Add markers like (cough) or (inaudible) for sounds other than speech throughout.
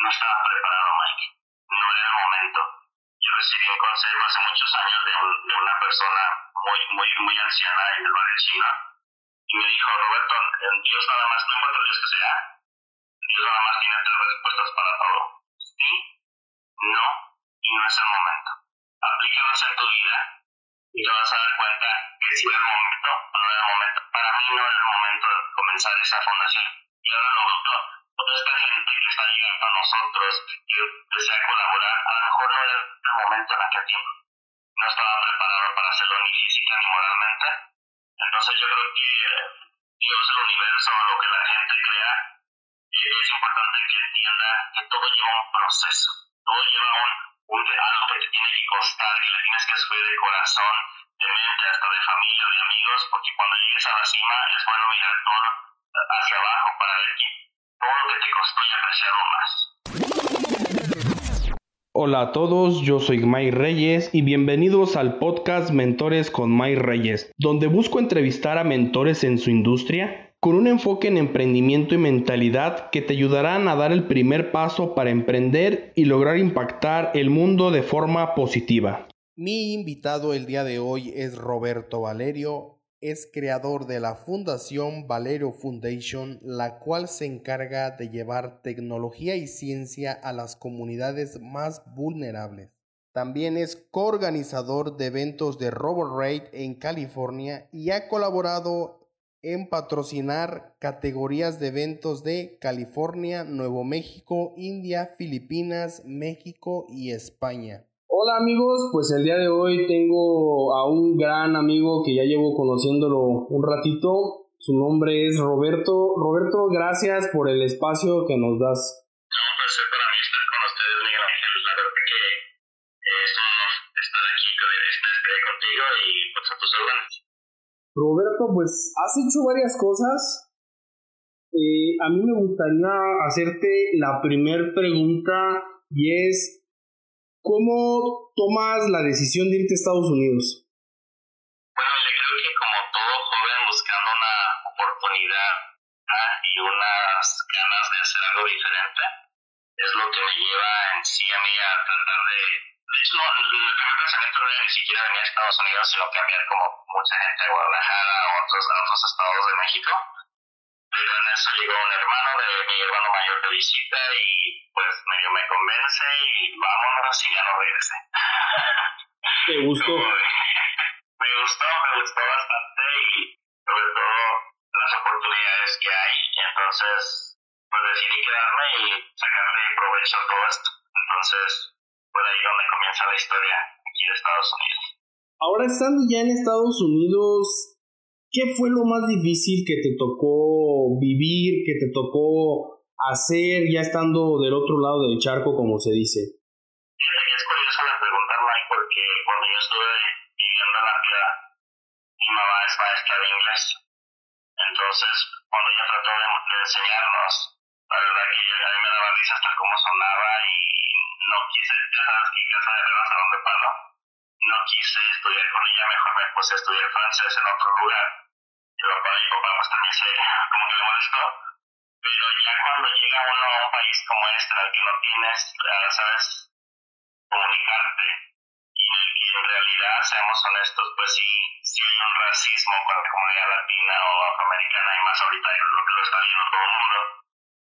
no estaba preparado, Mike. No era el momento. Yo recibí un consejo hace muchos años de, una persona muy, muy, muy anciana en el barrio chino y me dijo, Roberto, Dios nada más, no importa Dios que sea, Dios nada más tiene tres respuestas para todo. Sí, no y no es el momento. Aplícalos en tu vida y te vas a dar cuenta que si es el momento, no era el momento. Para mí no era el momento de comenzar esa fundación. Y ahora lo veo toda esta gente que está llegando a nosotros y desea colaborar, a lo mejor no era el momento en aquel tiempo. No estaba preparado para hacerlo ni física ni moralmente. Entonces yo creo que Dios, el universo, lo que la gente crea, es importante que entienda que todo lleva un proceso, todo lleva un, un algo que te tiene que costar, que le tienes que subir de corazón, de mente, hasta de familia, de amigos, porque cuando llegues a la cima es bueno mirar todo hacia abajo para ver que te más. Hola a todos, yo soy May Reyes y bienvenidos al podcast Mentores con May Reyes, donde busco entrevistar a mentores en su industria con un enfoque en emprendimiento y mentalidad que te ayudarán a dar el primer paso para emprender y lograr impactar el mundo de forma positiva. Mi invitado el día de hoy es Roberto Valerio, es creador de la Fundación Valerio Foundation, la cual se encarga de llevar tecnología y ciencia a las comunidades más vulnerables. También es coorganizador de eventos de RoboRaid en California y ha colaborado en patrocinar categorías de eventos de California, Nuevo México, India, Filipinas, México y España. Hola amigos, pues el día de hoy tengo a un gran amigo que ya llevo conociéndolo un ratito. Su nombre es Roberto. Roberto, gracias por el espacio que nos das. Un placer para mí estar con ustedes, Miguel Ángel. La verdad que es un honor estar aquí estar contigo y pues a tus órdenes. Roberto, pues has hecho varias cosas. Eh, a mí me gustaría hacerte la primer pregunta y es, ¿Cómo tomas la decisión de irte a Estados Unidos? Bueno, yo creo que como todo joven buscando una oportunidad y unas ganas de hacer algo diferente, es lo que me lleva en sí a mí a tratar de... De hecho, no, el primer pensamiento no era ni siquiera venir a Estados Unidos, sino cambiar como mucha gente a Guadalajara a otros, a otros estados de México. Eso llegó un hermano de mi hermano mayor de visita y pues medio me convence y vámonos y ya no regresé. ¿Te gustó? (laughs) me gustó, me gustó bastante y sobre todo las oportunidades que hay. Entonces pues decidí quedarme y sacarle provecho a todo esto. Entonces, por ahí donde comienza la historia aquí de Estados Unidos. Ahora estando ya en Estados Unidos, ¿Qué fue lo más difícil que te tocó vivir, que te tocó hacer ya estando del otro lado del charco, como se dice? Que es curiosa la pregunta, Mike, porque cuando yo estuve viviendo en la ciudad, mi mamá es maestra de inglés. Entonces, cuando ella trató de, enseñarnos, la verdad que a mí me daba risa hasta cómo sonaba y no quise, ya sabes que casa de de palo no quise estudiar con ella, mejor me puse a estudiar francés en otro lugar. Lo para mi papá pues también se como que le molestó. Pero ya cuando llega uno a un país como este, al que no tienes, sabes, comunicarte, y en en realidad, seamos honestos, pues sí, sí hay un racismo con la comunidad latina o afroamericana, y más ahorita lo que lo está viendo todo el mundo,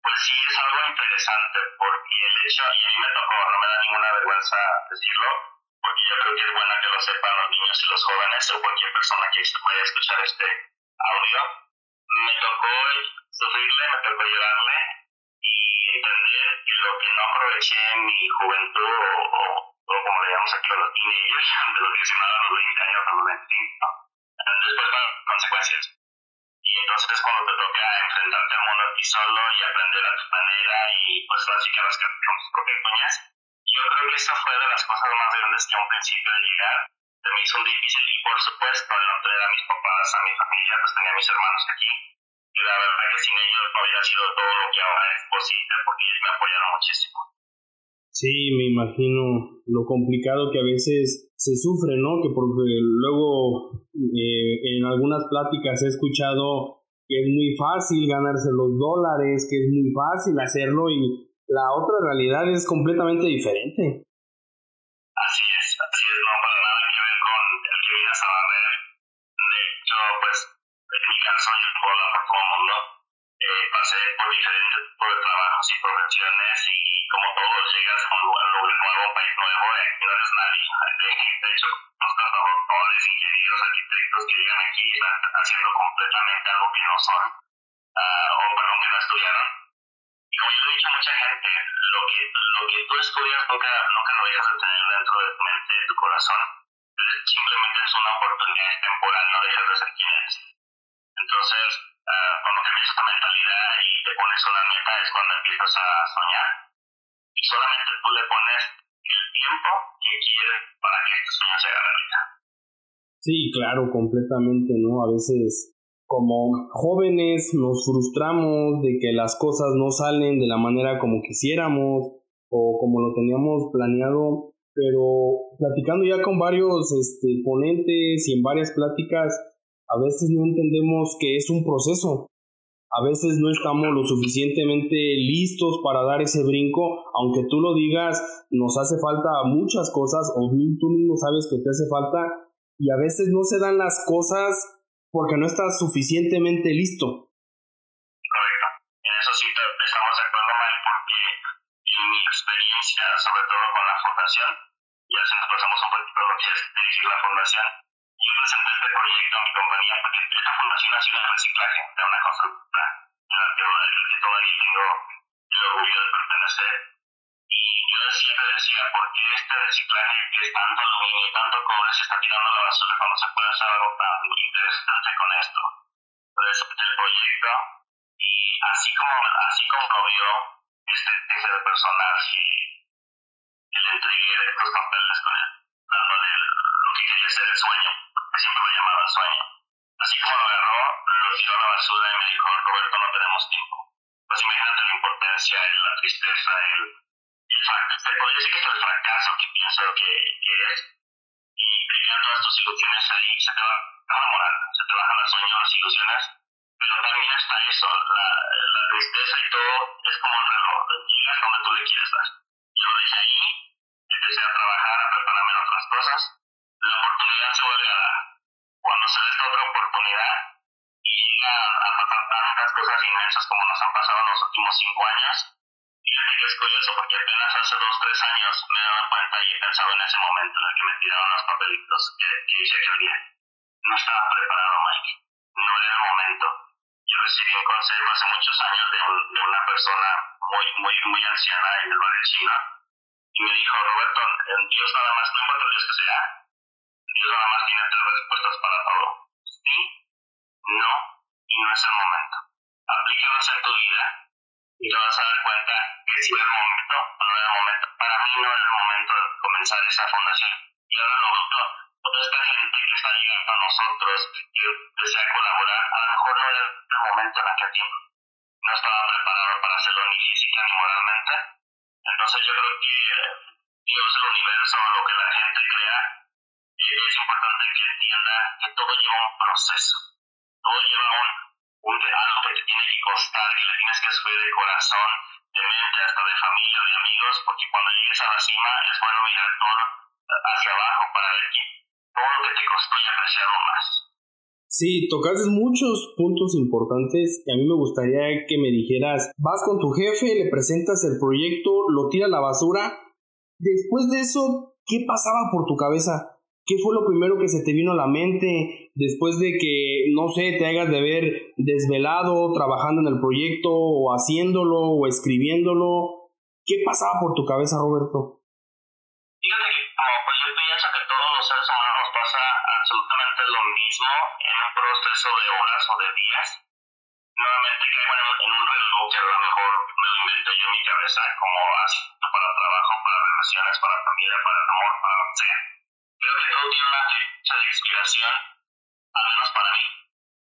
pues sí es algo interesante, porque el hecho, y a mí me tocó, no me da ninguna vergüenza decirlo, porque yo creo que es bueno que lo sepan los niños y los jóvenes o cualquier persona que vaya a escuchar este audio. Me tocó sufrirle, me tocó llorarle y entender que lo que no aproveché en mi juventud o, o, o como le llamamos aquí (laughs) a los teenagers, de los 19 a los 20 años a los 25, después van consecuencias. Y entonces cuando te toca enfrentarte al mundo aquí solo y aprender a tu manera y pues así que las con tus propias uñas, yo creo que esa fue de las cosas más grandes que a un principio de llegar se me hizo difícil y por supuesto no tener a mis papás, a mi familia, pues tenía a mis hermanos aquí. Y la verdad que sin ellos no hubiera sido todo lo que ahora es posible porque ellos me apoyaron muchísimo. Sí, me imagino lo complicado que a veces se sufre, ¿no? Que porque luego eh, en algunas pláticas he escuchado que es muy fácil ganarse los dólares, que es muy fácil hacerlo y la otra realidad es completamente diferente. Así es, así es, no para nada que ver con el que vienes a barrer. De hecho, pues, en mi caso, yo puedo hablar por todo el mundo. Eh, pasé por diferentes tipos de trabajos y profesiones y como todos llegas a un lugar, nuevo, un país nuevo, aquí no eres nadie. De hecho, los trabajadores, ingenieros, arquitectos que llegan aquí están haciendo completamente algo que no son, uh, o perdón, que no estudiaron como yo le he dicho a mucha gente, lo que, lo que tú estudias nunca, nunca lo dejas de tener dentro de tu mente, de tu corazón. Simplemente es una oportunidad temporal, no dejas de ser quien eres. Entonces, uh, cuando cambias esta mentalidad y te pones una meta es cuando empiezas a soñar. Y solamente tú le pones el tiempo que quieres para que este sueño se haga realidad. Sí, claro, completamente, ¿no? A veces como jóvenes nos frustramos de que las cosas no salen de la manera como quisiéramos o como lo teníamos planeado, pero platicando ya con varios este, ponentes y en varias pláticas, a veces no entendemos que es un proceso. A veces no estamos lo suficientemente listos para dar ese brinco, aunque tú lo digas, nos hace falta muchas cosas, o tú mismo sabes que te hace falta, y a veces no se dan las cosas porque no estás suficientemente listo. Correcto. En eso sí estamos acuerdo, Mike, porque en mi experiencia, sobre todo con la fundación, ya si nos pasamos un poquito lo que es dirigir la fundación, yo presenté este proyecto a mi compañía porque esta fundación ha sido de reciclaje de una constructora en la que todavía tengo el orgullo de pertenecer y yo siempre decía, ¿por qué este reciclaje que es tanto aluminio y tanto cobre se está tirando a la basura cuando se puede hacer algo tan interesante con esto? Entonces, el proyecto, y así como, así como lo vio este tercer personaje, que le entregué estos papeles con él, dándole lo que quería ser el sueño, que siempre lo llamaba sueño. Así como lo agarró, lo tiró a la basura y me dijo, Roberto, no tenemos tiempo. Pues imagínate la importancia, la tristeza, el se podría decir que es el fracaso que pienso que, que es. Y crear todas tus ilusiones ahí, se te va a enamorar, se te bajan sueños, las ilusiones, pero también está eso, la, la tristeza y todo es como un reloj, llegas donde tú le quieres dar. Yo desde ahí empecé a trabajar, a prepararme en otras cosas, la oportunidad se vuelve a dar. Cuando se da esta otra oportunidad y llega a pasar tantas cosas inmensas como nos han pasado en los últimos cinco años, Fíjate que es curioso porque apenas hace dos tres años me daba cuenta y he pensado en ese momento en el que me tiraron los papelitos que, que hice aquel día. No estaba preparado, Mike. No era el momento. Yo recibí un consejo hace muchos años de, un, de una persona muy, muy, muy anciana en el barrio chino y me dijo, Roberto, Dios nada más, no importa Dios que sea, Dios nada más tiene tres respuestas para todo. Sí, no y no es el momento. Aplícalos en tu vida y te vas a dar cuenta que si el momento no era el momento. Para mí no era el momento de comenzar esa fundación. Y ahora lo veo, toda esta gente que está llegando a nosotros, que desea colaborar, a lo mejor no era el momento en aquel tiempo. No estaba preparado para hacerlo ni física ni moralmente. Entonces yo creo que Dios, el universo, lo que la gente crea, es importante que entienda que todo lleva un proceso. Todo lleva un un algo que te tiene que costar, que le tienes que subir de corazón, de mente, hasta de familia, de amigos, porque cuando llegues a la cima es bueno mirar todo hacia abajo para ver que todo lo que te costó y apreciarlo más. Sí, tocaste muchos puntos importantes y a mí me gustaría que me dijeras, vas con tu jefe, le presentas el proyecto, lo tira a la basura, después de eso, ¿qué pasaba por tu cabeza? ¿Qué fue lo primero que se te vino a la mente después de que, no sé, te hagas de ver desvelado trabajando en el proyecto o haciéndolo o escribiéndolo? ¿Qué pasaba por tu cabeza, Roberto? Fíjate que pues yo pienso que todos los seres humanos nos pasa absolutamente lo mismo en un proceso de horas o de días. Nuevamente caigo en, un reloj que a lo mejor me lo invento yo en mi cabeza como así para trabajo, para relaciones, para familia, para amor, para lo que sea creo que todo tiene una fecha de expiración, al menos para mí.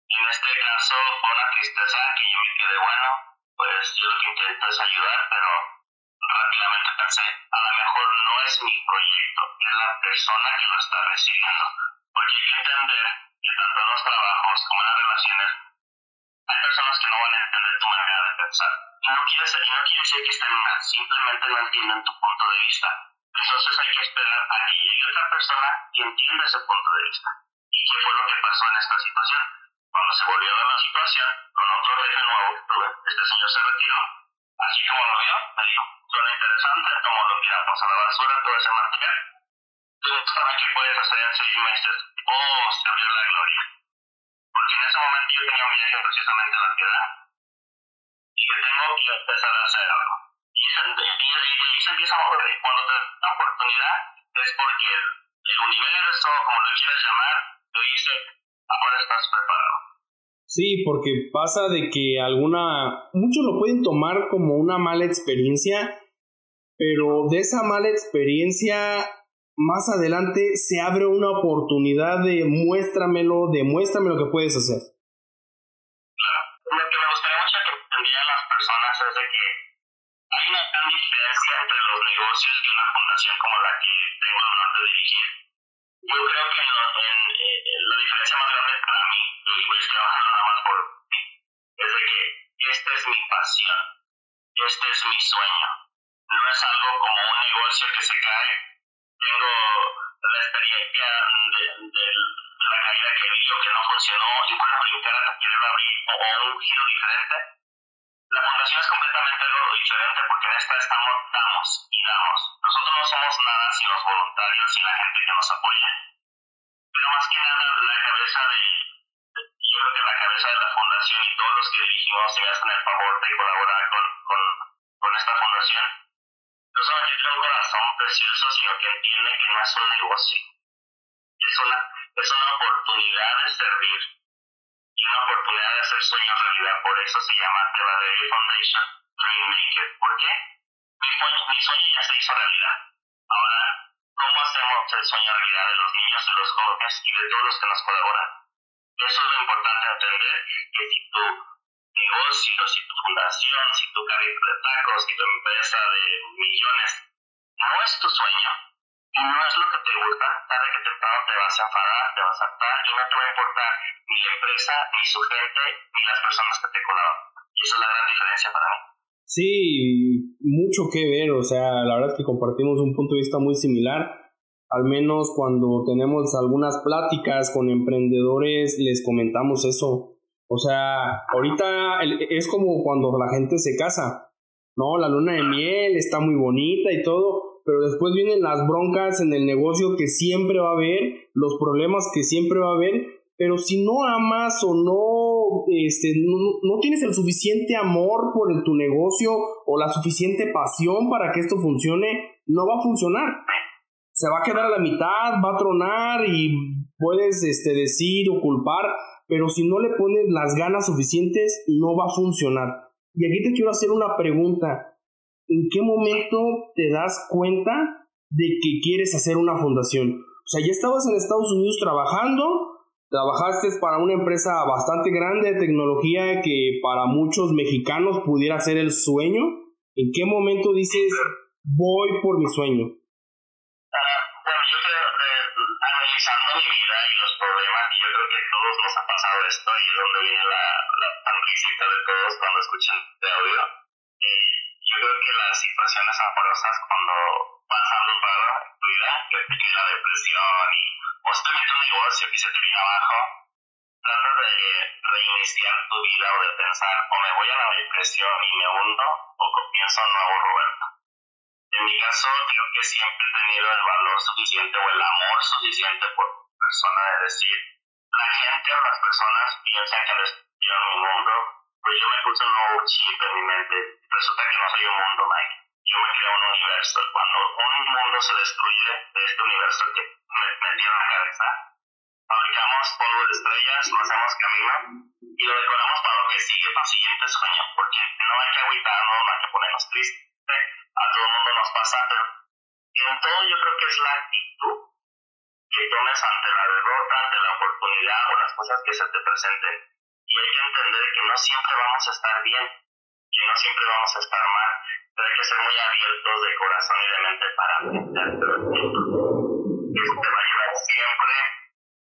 En este caso fue una tristeza que yo me quedé, bueno, pues yo lo que intento es ayudar, pero rápidamente pensé, a lo mejor no es mi proyecto, es la persona que lo está recibiendo. Porque hay que entender que tanto en los trabajos como en las relaciones hay personas que no van a entender tu manera de pensar Y no quiere, y no quiere decir que estén mal, simplemente no entienden tu punto de vista. Entonces hay que esperar a que llegue otra persona que entienda ese punto de vista. ¿Y qué fue lo que pasó en esta situación? Cuando se volvió a dar la situación, con otro rey nuevo este señor se retiró, así como lo vio, me dijo, suena interesante, como lo tiramos a la basura todo ese material. ¿Para qué puedes hacer en seis meses? Oh, se abrió la gloria. Porque en ese momento yo tenía un viaje precisamente a la ciudad y que tengo que empezar a hacer algo. Y, y, se empieza a mover. Cuando te da oportunidad es porque el universo, como lo quieras llamar, te dice, ahora estás preparado. Sí, porque pasa de que alguna, muchos lo pueden tomar como una mala experiencia, pero de esa mala experiencia más adelante se abre una oportunidad de muéstramelo, demuéstrame lo que puedes hacer. Claro, lo que me gustaría mucho que entendieran las personas es de que hay una gran diferencia entre los negocios y una fundación como la que tengo el honor de dirigir. Yo creo que en, en, la diferencia más grande para mí, y voy a trabajar nada más por mí, es de que esta es mi pasión, este es mi sueño. No es algo como un negocio que se cae tengo la experiencia de, la caída que vi que no funcionó y bueno, brincar a querer abrir o, o un giro diferente. La fundación es completamente algo diferente porque en esta estamos, damos y damos. Nosotros no somos nada sin los voluntarios y la gente que nos apoya. Pero más que nada, la cabeza de, yo creo que la cabeza de la fundación y todos los que dirigimos se hacen el favor de colaborar con, con, con esta fundación no solamente tiene un corazón precioso, sino que entiende que no es un negocio. Es una, es una oportunidad de servir y una oportunidad de hacer sueños realidad. Por eso se llama The Valerie Foundation Dream Maker. ¿Por qué? Mi sueño, mi sueño ya se hizo realidad. Ahora, ¿cómo hacemos el sueño realidad de los niños, de los jóvenes y de todos los que nos colaboran? Eso es lo importante entender, que si tú negocio, si tu fundación, si tu carrito de tacos, si tu empresa de millones no es tu sueño y no es lo que te gusta, tarde que temprano te vas a enfadar, te vas a hartar y no te va a importar ni la empresa, ni su gente, ni las personas que te colaboran. Y esa es la gran diferencia para mí. Sí, mucho que ver, o sea, la verdad es que compartimos un punto de vista muy similar. Al menos cuando tenemos algunas pláticas con emprendedores, les comentamos eso o sea, ahorita es como cuando la gente se casa, ¿no? La luna de miel está muy bonita y todo, pero después vienen las broncas en el negocio que siempre va a haber, los problemas que siempre va a haber, pero si no amas o no, este, no, tienes el suficiente amor por tu negocio o la suficiente pasión para que esto funcione, no va a funcionar. Se va a quedar a la mitad, va a tronar y puedes este, decir o culpar pero si no le pones las ganas suficientes, no va a funcionar. Y aquí te quiero hacer una pregunta. ¿En qué momento te das cuenta de que quieres hacer una fundación? O sea, ya estabas en Estados Unidos trabajando, trabajaste para una empresa bastante grande de tecnología que para muchos mexicanos pudiera ser el sueño. ¿En qué momento dices, voy por mi sueño? esto y es donde viene la, la sonrisita de todos cuando escuchan este audio. Eh, yo creo que las situaciones amorosas cuando pasa algo raro en tu vida, que te viene la depresión y o estoy viendo un negocio que se te abajo, trata de reiniciar tu vida o de pensar o me voy a la depresión y me hundo o comienzo un nuevo Roberto. En mi caso, creo que siempre he tenido el valor suficiente o el amor suficiente por persona de decir, la gente o las personas piensan que destruyeron mi mundo, pues yo me puse un nuevo chip en mi mente. Resulta que no soy un mundo, Mike. Yo me creo un universo. Cuando un mundo se destruye de este universo que me metió en la cabeza, fabricamos polvo de estrellas, lo hacemos camino y lo decoramos para lo que sigue para el siguiente sueño, porque no hay que agüitarnos, no hay que ponernos tristes. A todo el mundo nos pasa, pero en todo yo creo que es la actitud que tomes ante la derrota, ante la oportunidad o las cosas que se te presenten. Y hay que entender que no siempre vamos a estar bien, que no siempre vamos a estar mal, pero hay que ser muy abiertos de corazón y de mente para aprender. Eso te va a ayudar siempre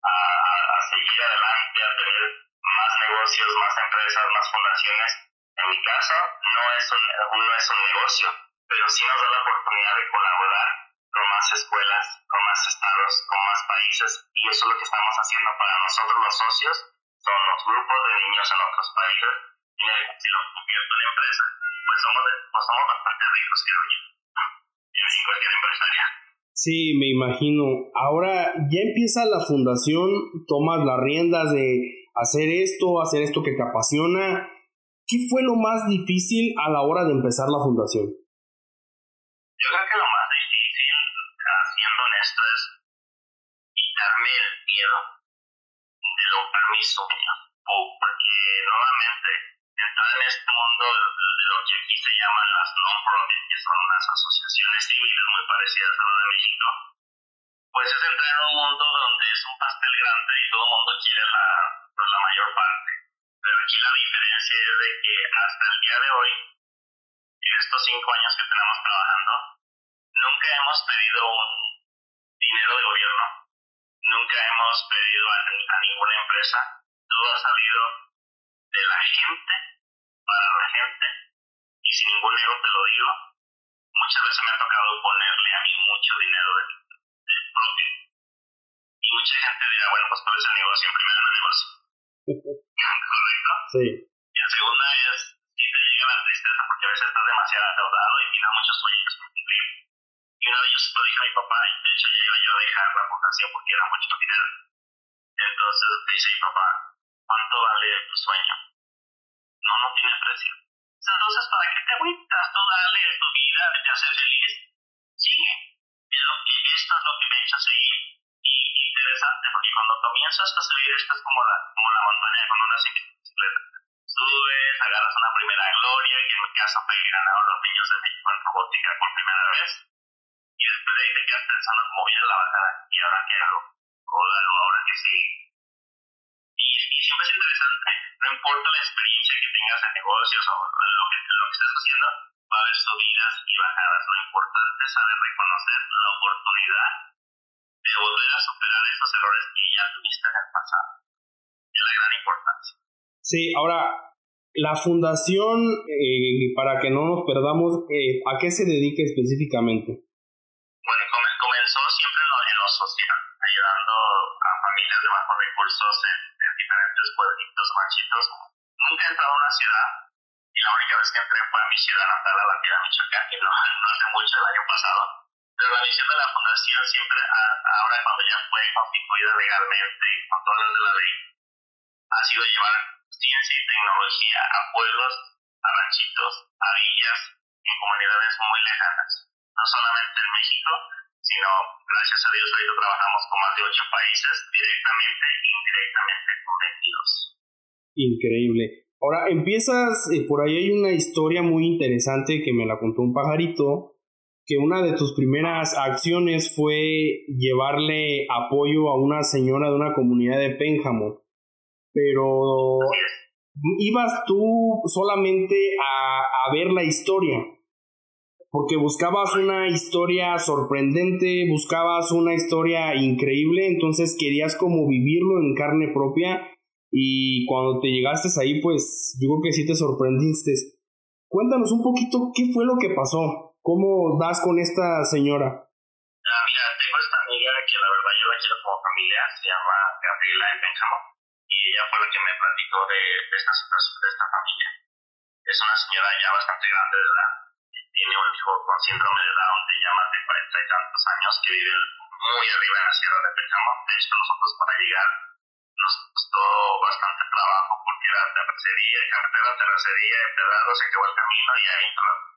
a, a, seguir adelante, a tener más negocios, más empresas, más fundaciones, En mi caso, no es un, no es un negocio, pero sí nos da la oportunidad de colaborar con más escuelas, con más estados, con más países, y eso es lo que estamos haciendo para nosotros los socios, son los grupos de niños en otros países, y si lo convierto en empresa, pues somos, pues somos bastante ricos, creo yo, en cualquier empresaria. Sí, me imagino. Ahora ya empieza la fundación, tomas las riendas de hacer esto, hacer esto que te apasiona. ¿Qué fue lo más difícil a la hora de empezar la fundación? Yo creo que lo más mis sueños. Porque nuevamente, entrar en este mundo de lo que aquí se llaman las non-profit, que son unas asociaciones civiles muy parecidas a la de México, pues es entrar en un mundo donde es un pastel grande y todo el mundo quiere la, pues, la mayor parte. Pero aquí la diferencia es de que hasta el día de hoy, en estos cinco años que tenemos trabajando, nunca hemos pedido un dinero de gobierno, nunca hemos pedido a, a ninguna empresa, todo ha salido de la gente, para la gente, y sin ningún ego te lo digo, muchas veces me ha tocado ponerle a mí mucho dinero de, de propio. Y mucha gente dirá, bueno, pues por ese negocio, en primero el negocio. (laughs) (laughs) ¿Correcto? Sí. Y uno de ellos lo dije a mi papá, y de hecho ya iba yo a dejar la fundación porque era mucho dinero. Entonces me dice mi papá, ¿cuánto vale tu sueño? No, no tiene precio. Entonces, ¿para qué te agüitas? Tú dale tu vida, te hace feliz. Sigue. Es lo que, esto es lo que me ha hecho seguir. Y interesante, porque cuando comienzas a subir, esto es como la, como la montaña cuando hace bicicleta. Subes, agarras una primera gloria, que en mi caso fue que ganaron los niños de México en robótica por primera vez. Y después de ahí te quedas pensando voy a la bajada. ¿Y ahora qué hago? Códalo, ahora que sí. Y, y siempre es interesante, no importa la experiencia que tengas en negocios o lo que, lo que estés haciendo, va a haber subidas y bajadas. Lo importante es saber reconocer la oportunidad de volver a superar esos errores que ya tuviste en el pasado. Es la gran importancia. Sí, ahora, la fundación, eh, para que no nos perdamos, eh, ¿a qué se dedica específicamente? Social, ayudando a familias de bajos recursos en, en diferentes pueblitos, ranchitos. Nunca he entrado a una ciudad y la única vez que entré fue a mi ciudad natal, a la Piedad, Michoacán, y no, (laughs) no hace mucho el año pasado. Pero la misión de la fundación siempre, a- ahora cuando ya fue constituida legalmente y con todas las de la ley, ha sido llevar ciencia y tecnología a pueblos, a ranchitos, a villas, en comunidades muy lejanas. No solamente en México, sino, gracias a Dios, ahorita trabajamos con más de ocho países, directamente e indirectamente con 22. Increíble. Ahora, empiezas, eh, por ahí hay una historia muy interesante que me la contó un pajarito, que una de tus primeras acciones fue llevarle apoyo a una señora de una comunidad de Pénjamo. Pero ibas tú solamente a, a ver la historia, porque buscabas una historia sorprendente, buscabas una historia increíble, entonces querías como vivirlo en carne propia y cuando te llegaste ahí, pues yo creo que sí te sorprendiste. Cuéntanos un poquito qué fue lo que pasó, cómo das con esta señora. Ah, mira, tengo esta amiga que la verdad yo la quiero como familia, se llama Gabriela de Benjamín, y ella fue la que me platicó de, de esta de esta familia. Es una señora ya bastante grande de edad, tiene un hijo con síndrome de Down de ya más de cuarenta y tantos años, que vive muy arriba en la sierra de Benjamín. De hecho, nosotros para llegar nos costó bastante trabajo porque era terracería, carretera, terracería, empedrado, se acabó el camino y ahí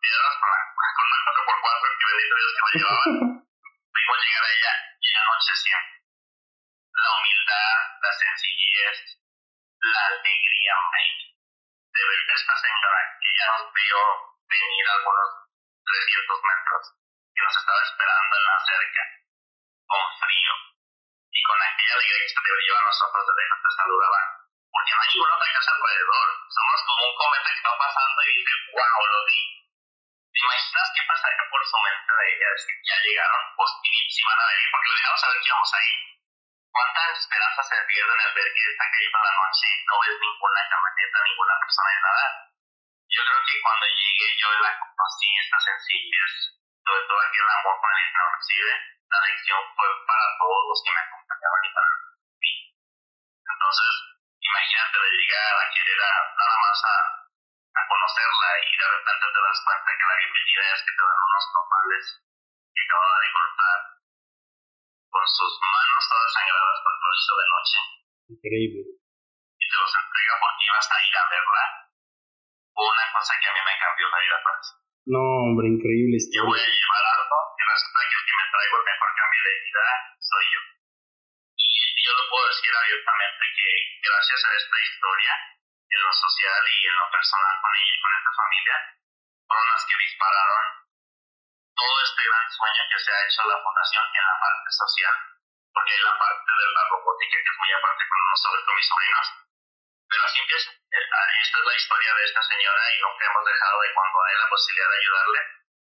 piedras con la, con la 4x4 que bendito Dios que la llevaban (laughs) pudimos llegar a ella y anochecía. La humildad, la sencillez, la alegría, Mike, de ver a esta señora que ya nos vio venir algunos 300 metros, que nos estaba esperando en la cerca, con frío, y con aquella alegría que te lleva a nosotros desde que te saludaban. Porque no hay ninguna otra casa alrededor. Somos como un cometa que está pasando y dice, wow, lo vi. ¿Te imaginas qué pasaría por su mente de ella? Es que ya llegaron, pues si van a venir, porque le dejamos saber que íbamos ahí. ¿Cuántas esperanzas se pierden al ver que está cayendo la noche y no ves ninguna camioneta, ninguna persona de nada? Yo creo que cuando llegué yo la conocí, esta sencillez, sobre todo aquel amor con el que recibe, la lección fue para todos los que me acompañaban y para mí. Entonces, imagínate de llegar a querer a, nada más a, a conocerla y de repente te das cuenta que la bienvenida es que te dan unos nopales que acababa de cortar con sus manos todas sangradas por el de noche. Increíble. Y te los entrega porque ibas a ir a verla. Una cosa que a mí me cambió la vida para No, hombre, increíble Yo voy a llevar algo y resulta que el que me traigo el mejor cambio de vida soy yo. Y yo lo puedo decir abiertamente que gracias a esta historia, en lo social y en lo personal con ella y con esta familia, fueron las que dispararon todo este gran sueño que se ha hecho la fundación en la parte social, porque hay la parte de la robótica que es muy aparte con nosotros, con mis sobrinos. Pero así empieza. Esta es la historia de esta señora y nunca hemos dejado de cuando hay la posibilidad de ayudarle.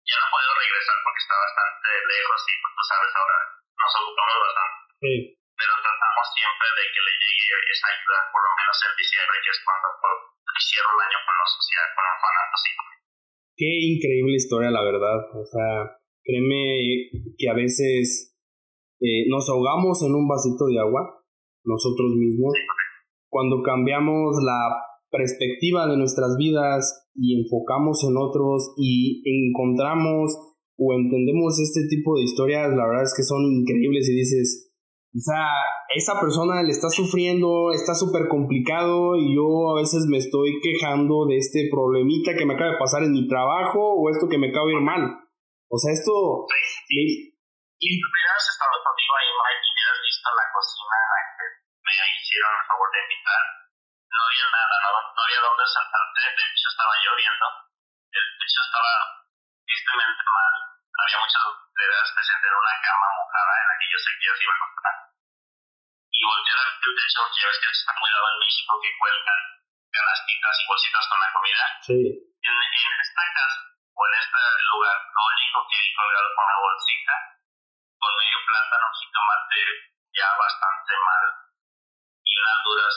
Ya no puedo regresar porque está bastante lejos y pues, tú sabes ahora nos ocupamos bastante. Sí. Pero tratamos siempre de que le llegue esa ayuda, por lo menos en diciembre, que es cuando cierro el año con lo social, con orfanatos y Qué increíble historia, la verdad. O sea, créeme que a veces eh, nos ahogamos en un vasito de agua, nosotros mismos, cuando cambiamos la perspectiva de nuestras vidas y enfocamos en otros y encontramos o entendemos este tipo de historias, la verdad es que son increíbles y dices, o sea, esa persona le está sufriendo, está súper complicado y yo a veces me estoy quejando de este problemita que me acaba de pasar en mi trabajo o esto que me acaba de ir mal. O sea, esto... Sí. Y hubieras estado conmigo ahí, Mike, y hubieras visto la cocina hicieron el favor de invitar. No había nada, no, no había dónde sentarte, de hecho estaba lloviendo, de hecho estaba tristemente mal. Había muchas ideas de sentar una cama mojada en la que yo sé que se iba a acostar y voltear al techo, ya ves que está muy dado en México que cuelgan canastitas y bolsitas con la comida. Sí. En, en esta casa o en este lugar, lo único que vi colgado con la bolsita, con medio plátano, jitomate ya bastante mal y unas duras.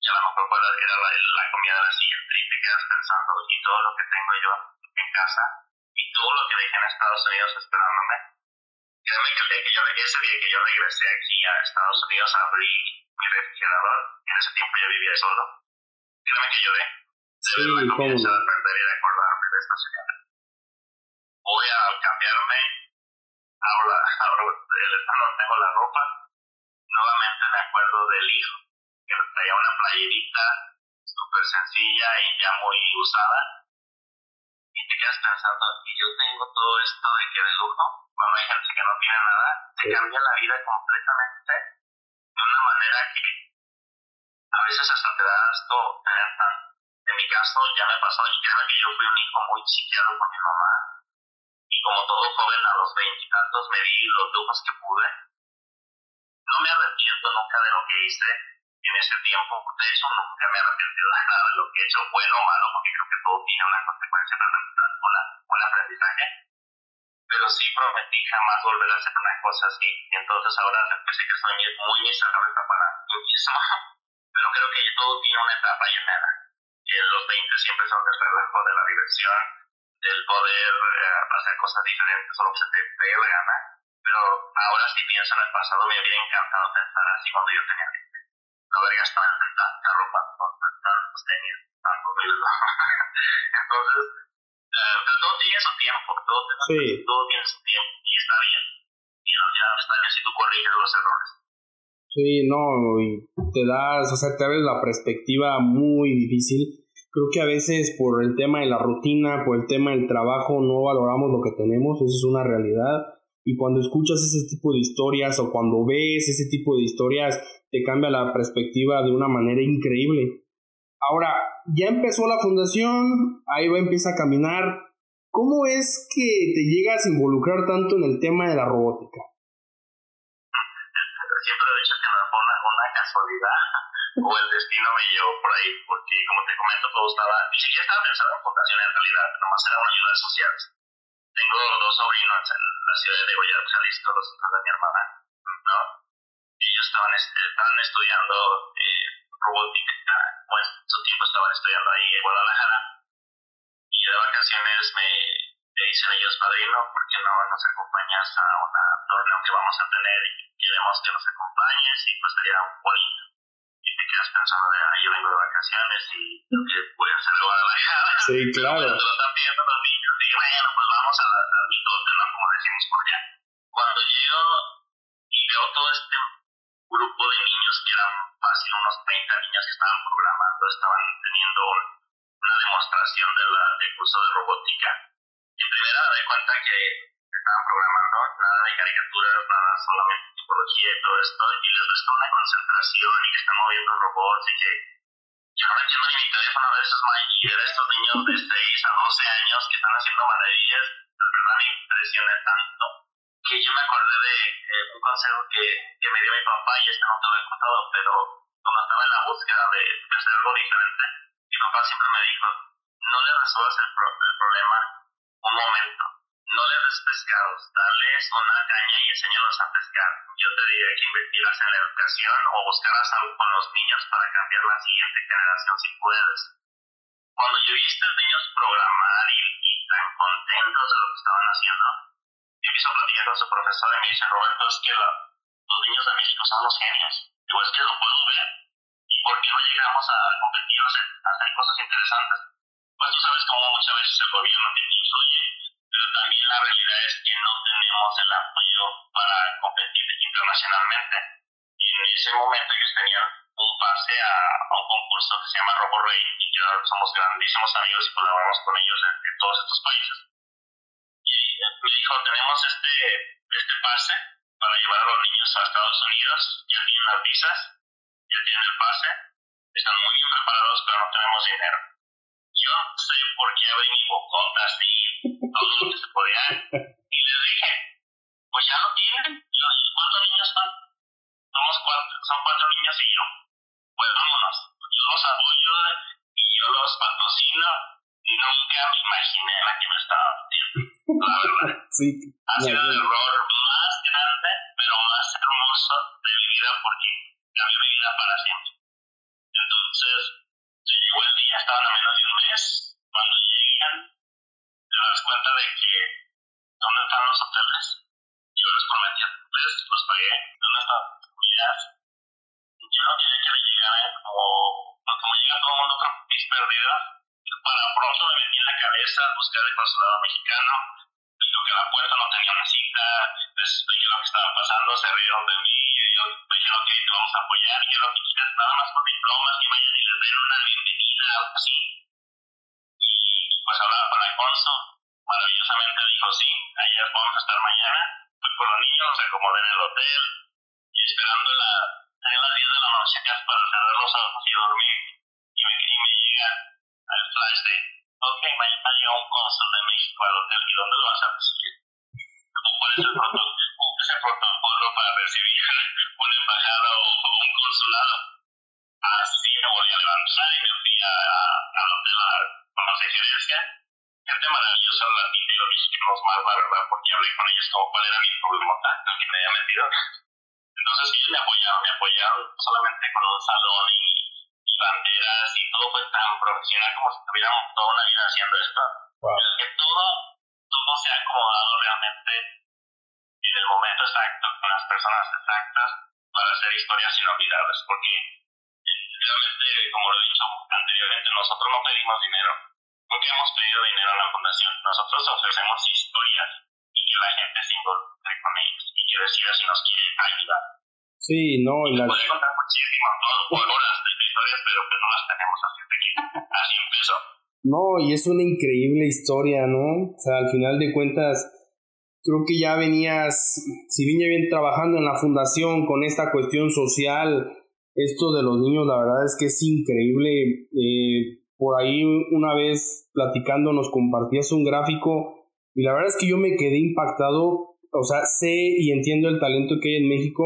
Y a lo mejor cuál era la, la comida de la siguiente y te quedas pensando y todo lo que tengo yo en casa y todo lo que dejé en Estados Unidos esperándome Créeme que el día que yo, ese día que yo regresé aquí a Estados Unidos abrí mi refrigerador, en ese tiempo yo vivía solo. Créeme que lloré. De Sí, ver la comida cómo no. de perder y de acordarme de esta señora. Voy a cambiarme, ahora, ahora donde tengo la ropa, nuevamente me acuerdo del hijo, que traía una playerita súper sencilla y ya muy usada. Y te quedas pensando, y yo tengo todo esto de que de lujo, cuando hay gente que no tiene nada, te cambia la vida completamente de una manera que a veces hasta te da tan. En mi caso ya me pasó, y creo que yo fui un hijo muy chiqueado por mi mamá, y como todo joven a los veintitantos me di los lujos que pude. No me arrepiento nunca de lo que hice en ese tiempo, de eso nunca me he arrepentido de nada lo que he hecho, bueno o malo, porque creo que todo tiene una consecuencia, pero una, un aprendizaje pero sí prometí jamás volver a hacer una cosa así. Entonces ahora sé que soy muy miserable para mí mismo, (laughs) pero creo que todo tiene una etapa y una edad. Los 20 siempre son del relajo, de la diversión, del poder eh, hacer cosas diferentes o lo que se te dé la gana. Pero ahora si pienso en el pasado me hubiera encantado pensar así cuando yo tenía 20. No haber gastado en tanta ropa, con tantos tenis, tanto pelo. (laughs) Entonces, eh, todo tiene su tiempo, todo, Sí. todo tiene su tiempo y está bien. Y no, ya está bien si tú corriges los errores. Sí, no, y te das, o sea, te abres la perspectiva muy difícil. Creo que a veces por el tema de la rutina, por el tema del trabajo, no valoramos lo que tenemos, eso es una realidad. Y cuando escuchas ese tipo de historias o cuando ves ese tipo de historias, te cambia la perspectiva de una manera increíble. Ahora, ya empezó la fundación, ahí va, empieza a caminar. ¿Cómo es que te llegas a involucrar tanto en el tema de la robótica? Siempre he dicho que no fue una, una casualidad (laughs) o el destino me llevó por ahí, porque como te comento, todo estaba, ni siquiera estaba pensando en fundación en realidad, nomás eran ayudas sociales. Tengo dos sobrinos en la ciudad de Goya, Jalisco, los hijos de mi hermana, ¿no? Ellos estaban, estaban estudiando eh, robótica, o en su tiempo estaban estudiando ahí en Guadalajara, de vacaciones me, me dicen ellos, padrino, ¿por qué no nos acompañas a un torneo que vamos a tener y queremos que nos acompañes? Y pues sería bonito. Y te quedas pensando de, ah, yo vengo de vacaciones y que voy a hacer lo voy a dejar. Sí, claro. Pero y bueno, pues vamos a, a mitote, ¿no? Como decimos por allá. Cuando llego y veo todo este grupo de niños que eran fácil unos 30 niños que estaban programando, estaban teniendo una demostración de la, del curso de robótica. Y en primera me doy cuenta que estaban programando nada de caricaturas, nada solamente tipología y todo esto, y les resta una concentración y que están moviendo robots y que yo no entiendo ni mi teléfono a veces, estos niños de 6 a 12 años que están haciendo maravillas, verdad me impresiona tanto que yo me acordé de eh, un consejo que, que, me dio mi papá y este no te lo he contado, pero cuando estaba en la búsqueda de hacer algo diferente, mi papá siempre me dijo, no le resuelvas el, pro el problema un momento, no le des pescados, darles una caña y enséñalos a pescar. Yo te diría que invertirás en la educación o buscarás algo con los niños para cambiar la siguiente generación si puedes. Cuando yo vi a estos niños programar y, tan contentos de lo que estaban haciendo, yo empiezo a platicar con su profesor y me dice, Roberto, es que los niños de México son los genios. Digo, es que lo puedo ver. ¿Y por qué no llegamos a competir, a hacer cosas interesantes? Pues tú sabes cómo muchas veces el gobierno te influye, pero también la realidad es que no tenemos el apoyo para competir internacionalmente. Y en ese momento ellos tenían un pase a, a un concurso que se llama RoboRay y que somos grandísimos amigos y colaboramos con ellos en, en todos estos países me dijo, tenemos este, este pase para llevar a los niños a Estados Unidos, ya tienen las visas, ya tienen el pase, están muy bien preparados, pero no tenemos dinero. Yo sé por qué mi bocota así, todo lo que se podía, y les dije, pues ya lo tienen, yo, ¿cuántos niños son? Somos cuatro, son cuatro niños y yo. Pues vámonos, yo los apoyo y yo los patrocino, nunca me imaginé la que me estaba metiendo la verdad. Sí. Ha sido el error más grande, pero más hermoso de mi vida porque cambió mi vida para siempre. Entonces, llegó el día, estaban a menos de un mes. Cuando llegan, te das cuenta de que, ¿dónde están los hoteles? Yo les prometí a ustedes, los pagué. ¿Dónde están las? Yo no tenía que llegar ¿eh? como, como llega todo el mundo otro país perdido. Para pronto me metí en la cabeza buscar el consulado mexicano, dijo que la puerta no tenía una cita, les expliqué lo que estaba pasando, se rieron de mí, ellos me dijeron que te vamos a apoyar, y lo que quieres nada más con diplomas, que vayan y les den una bienvenida, algo así. Pues hablaba con Alfonso, maravillosamente dijo, sí, ayer vamos a estar mañana, fui por los niños, se acomodé en el hotel, y esperando la, tenía las 10 de la noche para cerrar los ojos y dormir, y me, y me llega el flash de ok, mañana llega un cónsul de México al hotel, ¿y dónde lo vas a recibir? (laughs) ¿Cuál es el protocolo para recibir (laughs) una embajada o, o un consulado? Así me voy a levantar y me fui a, al hotel a conocer gerencia. Gente maravillosa, latina y los mexicanos más, la verdad, porque hablé con ellos como cuál era mi problema tanto que me había metido. Entonces ellos me apoyaron, me apoyaron solamente con un salón y banderas y todo fue tan profesional como si tuviéramos toda una vida haciendo esto. Wow. Que todo, todo se ha acomodado realmente en el momento exacto, con las personas exactas, para hacer historias inolvidables. Porque realmente, como lo he dicho anteriormente, nosotros no pedimos dinero. Porque hemos pedido dinero a la fundación. Nosotros ofrecemos historias y que la gente se involucre con ellos y que decida si nos quiere ayudar. Sí, no, y las... Puede contar (laughs) horas de historias, pero que no las tenemos así de aquí. Así empezó. No, y es una increíble historia, ¿no? O sea, al final de cuentas, creo que ya venías, si bien ya bien trabajando en la fundación con esta cuestión social, esto de los niños, la verdad es que es increíble. Eh, por ahí una vez platicando nos compartías un gráfico y la verdad es que yo me quedé impactado, o sea, sé y entiendo el talento que hay en México,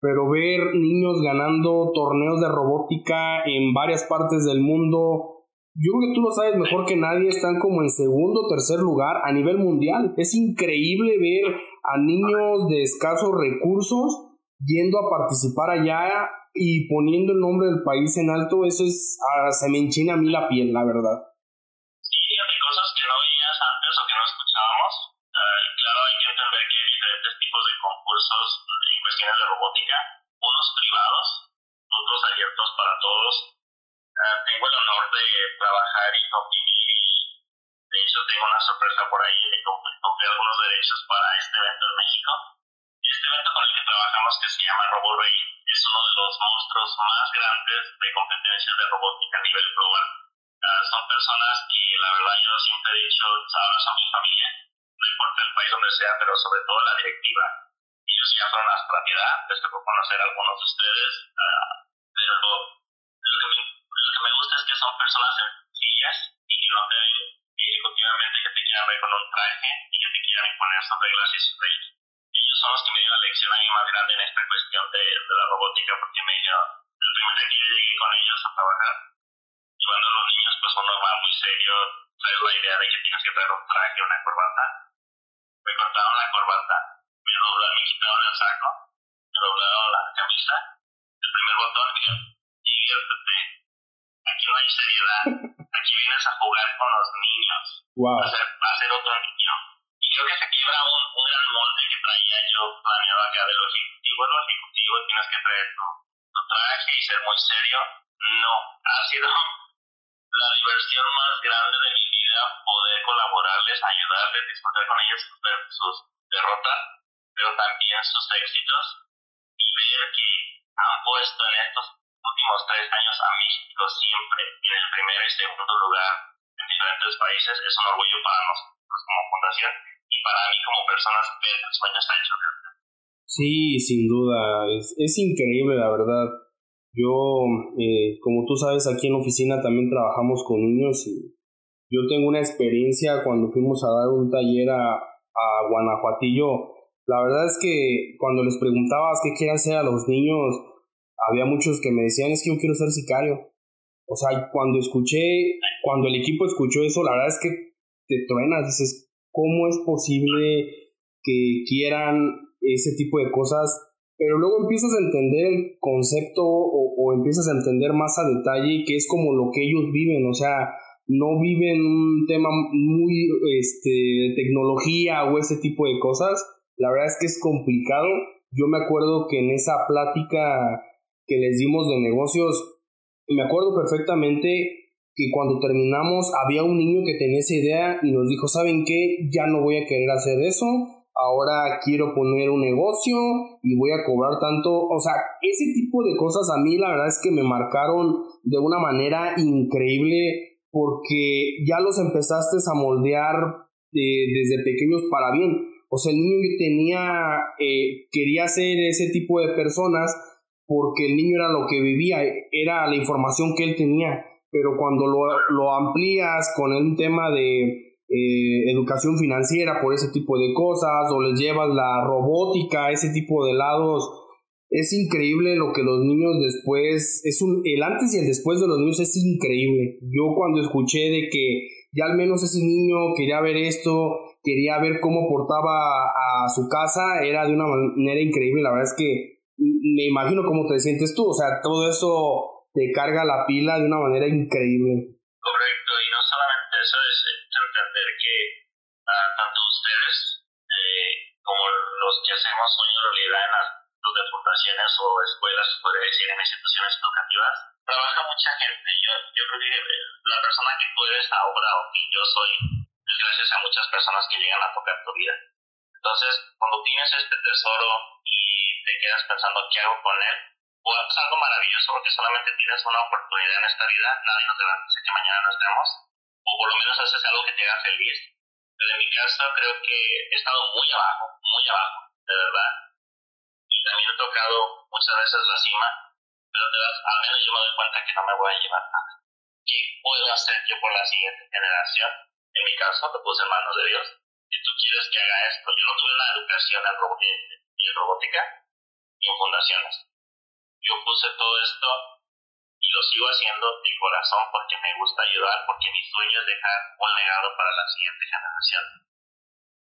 pero ver niños ganando torneos de robótica en varias partes del mundo, yo creo que tú lo sabes mejor que nadie, están como en segundo o tercer lugar a nivel mundial. Es increíble ver a niños de escasos recursos yendo a participar allá y poniendo el nombre del país en alto, eso es, ah, se me enchina a mí la piel, la verdad. Sí, fíjate, cosas que no veías antes o que no escuchábamos. Uh, claro, hay que entender que hay diferentes tipos de concursos en cuestiones de robótica, unos privados, otros abiertos para todos. Ah, tengo el honor de trabajar y convivir y de hecho tengo una sorpresa por ahí de compré algunos derechos para este evento en México. Este evento con el que trabajamos que se llama RoboRay es uno de los monstruos más grandes de competencia de robótica a nivel global. Uh, son personas que la verdad yo siempre he dicho, ahora son mi familia no importa el país donde sea, pero sobre todo la directiva. Ellos ya fueron a propiedad, les tocó conocer a algunos de ustedes, uh, pero lo que, me, lo que me gusta es que son personas sencillas y que no te ven ejecutivamente que te quieran ver con un traje y que te quieran imponer sus reglas y sus leyes. Son los que me dieron la lección a mí más grande en esta cuestión de, de la robótica, porque me dijeron, el primer día que yo llegué con ellos a trabajar, llevando a los niños, pues uno va muy serio, traes la idea de que tienes que traer un traje, una corbata, me cortaron la corbata, me doblaron, me quitaron el saco, me doblaron la camisa, el primer botón, dijeron, diviértete, aquí no hay seriedad, (laughs) aquí vienes a jugar con los niños, wow. a ser, a ser otro niño. Creo que se quiebra un, un gran molde que traía yo planeado acá de lo ejecutivo, lo ejecutivo tienes que traer tu, tu traje y ser muy serio. No, ha sido (laughs) la diversión más grande de mi vida poder colaborarles, ayudarles, disfrutar con ellos sus derrotas, pero también sus éxitos y ver que han puesto en estos últimos tres años a México siempre en el primer y segundo lugar en diferentes países es un orgullo para nosotros como fundación para mí como personas ver el hecho. Sí, sin duda, es, es increíble la verdad. Yo, eh, como tú sabes, aquí en la oficina también trabajamos con niños y yo tengo una experiencia cuando fuimos a dar un taller a, a Guanajuatillo. La verdad es que cuando les preguntabas qué quieren hacer a los niños, había muchos que me decían es que yo quiero ser sicario. O sea, cuando escuché, cuando el equipo escuchó eso, la verdad es que te truenas, dices, ¿cómo es posible que quieran ese tipo de cosas? Pero luego empiezas a entender el concepto o, empiezas a entender más a detalle que es como lo que ellos viven, o sea, no viven un tema muy este, de tecnología o ese tipo de cosas. La verdad es que es complicado. Yo me acuerdo que en esa plática que les dimos de negocios, me acuerdo perfectamente que cuando terminamos había un niño que tenía esa idea y nos dijo, ¿saben qué? Ya no voy a querer hacer eso, ahora quiero poner un negocio y voy a cobrar tanto. O sea, ese tipo de cosas a mí la verdad es que me marcaron de una manera increíble porque ya los empezaste a moldear eh, desde pequeños para bien. O sea, el niño que tenía, eh, quería ser ese tipo de personas porque el niño era lo que vivía, era la información que él tenía. Pero cuando lo, lo amplías con un tema de eh, educación financiera por ese tipo de cosas, o les llevas la robótica, ese tipo de lados, es increíble lo que los niños después, es un, el antes y el después de los niños es increíble. Yo cuando escuché de que ya al menos ese niño quería ver esto, quería ver cómo portaba a su casa, era de una manera increíble. La verdad es que me imagino cómo te sientes tú, o sea, todo eso te carga la pila de una manera increíble. Correcto, y no solamente eso, es entender que uh, tanto ustedes eh, como los que hacemos sueño realidad en las de fundaciones o escuelas, podría decir, en instituciones educativas, trabaja mucha gente. Yo, yo creo que la persona que tú eres ahora o que yo soy es gracias a muchas personas que llegan a tocar tu vida. Entonces, cuando tienes este tesoro y te quedas pensando qué hago con él, o es algo maravilloso porque solamente tienes una oportunidad en esta vida, nadie nos garantiza que mañana nos vemos, o por lo menos haces algo que te haga feliz. Pero en mi caso creo que he estado muy abajo, muy abajo, de verdad. Y también he tocado muchas veces la cima, pero de verdad, al menos yo me doy cuenta que no me voy a llevar nada. ¿Qué puedo hacer yo por la siguiente generación? En mi caso, te puse en manos de Dios. Si tú quieres que haga esto, yo no tuve una educación en, en robótica ni en fundaciones. Yo puse todo esto y lo sigo haciendo de corazón porque me gusta ayudar, porque mi sueño es dejar un legado para la siguiente generación.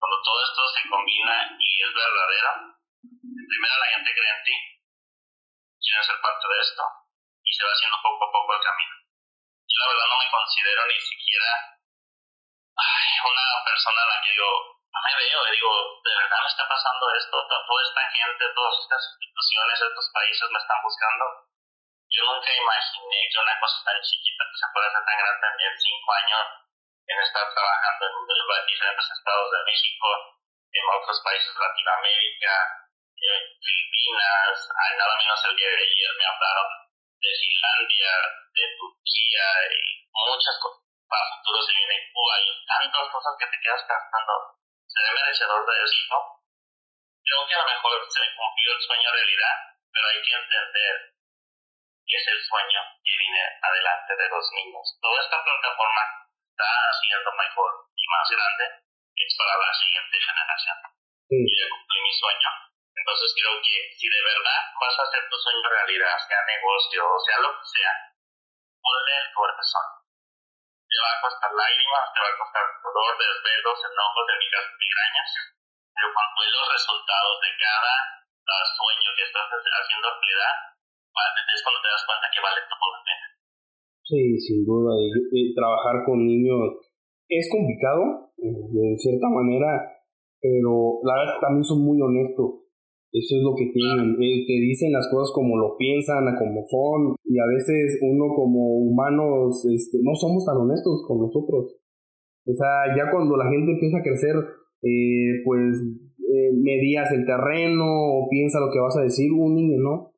Cuando todo esto se combina y es verdadero, primero la gente cree en ti, quieren ser parte de esto y se va haciendo poco a poco el camino. Yo la verdad no me considero ni siquiera una persona a la que digo, me veo, digo, de verdad me está pasando esto, toda esta gente, todas estas instituciones, estos países me están buscando. Yo nunca imaginé que una cosa tan chiquita que se puede hacer tan grande en cinco años en estar trabajando en diferentes estados de México, en otros países de Latinoamérica, en Filipinas, nada menos el día de ayer me hablaron de Finlandia, de Turquía y muchas cosas. Para futuro se viene Cuba y tantas cosas que te quedas gastando. ¿Seré merecedor de eso? Creo que a lo mejor se me cumplió el sueño realidad, pero hay que entender que es el sueño que viene adelante de los niños. Toda esta plataforma está haciendo mejor y más grande es para la siguiente generación. Y ya cumplí mi sueño. Entonces creo que si de verdad vas a hacer tu sueño realidad, sea negocio o sea lo que sea, ponle el corazón. Te va a costar lágrimas, te va a costar dolor, desvelos, enojos, de migrañas, pero cuando ves los resultados de cada sueño que estás haciendo realidad, es cuando te das cuenta que vale todo la pena. Sí, sin duda. Y, trabajar con niños es complicado, de cierta manera, pero la verdad que también son muy honestos. Eso es lo que tienen. Eh, te dicen las cosas como lo piensan, como son. Y a veces uno como humanos este, no somos tan honestos con nosotros. O sea, ya cuando la gente empieza a crecer, eh, pues eh, medías el terreno o piensa lo que vas a decir un niño, ¿no?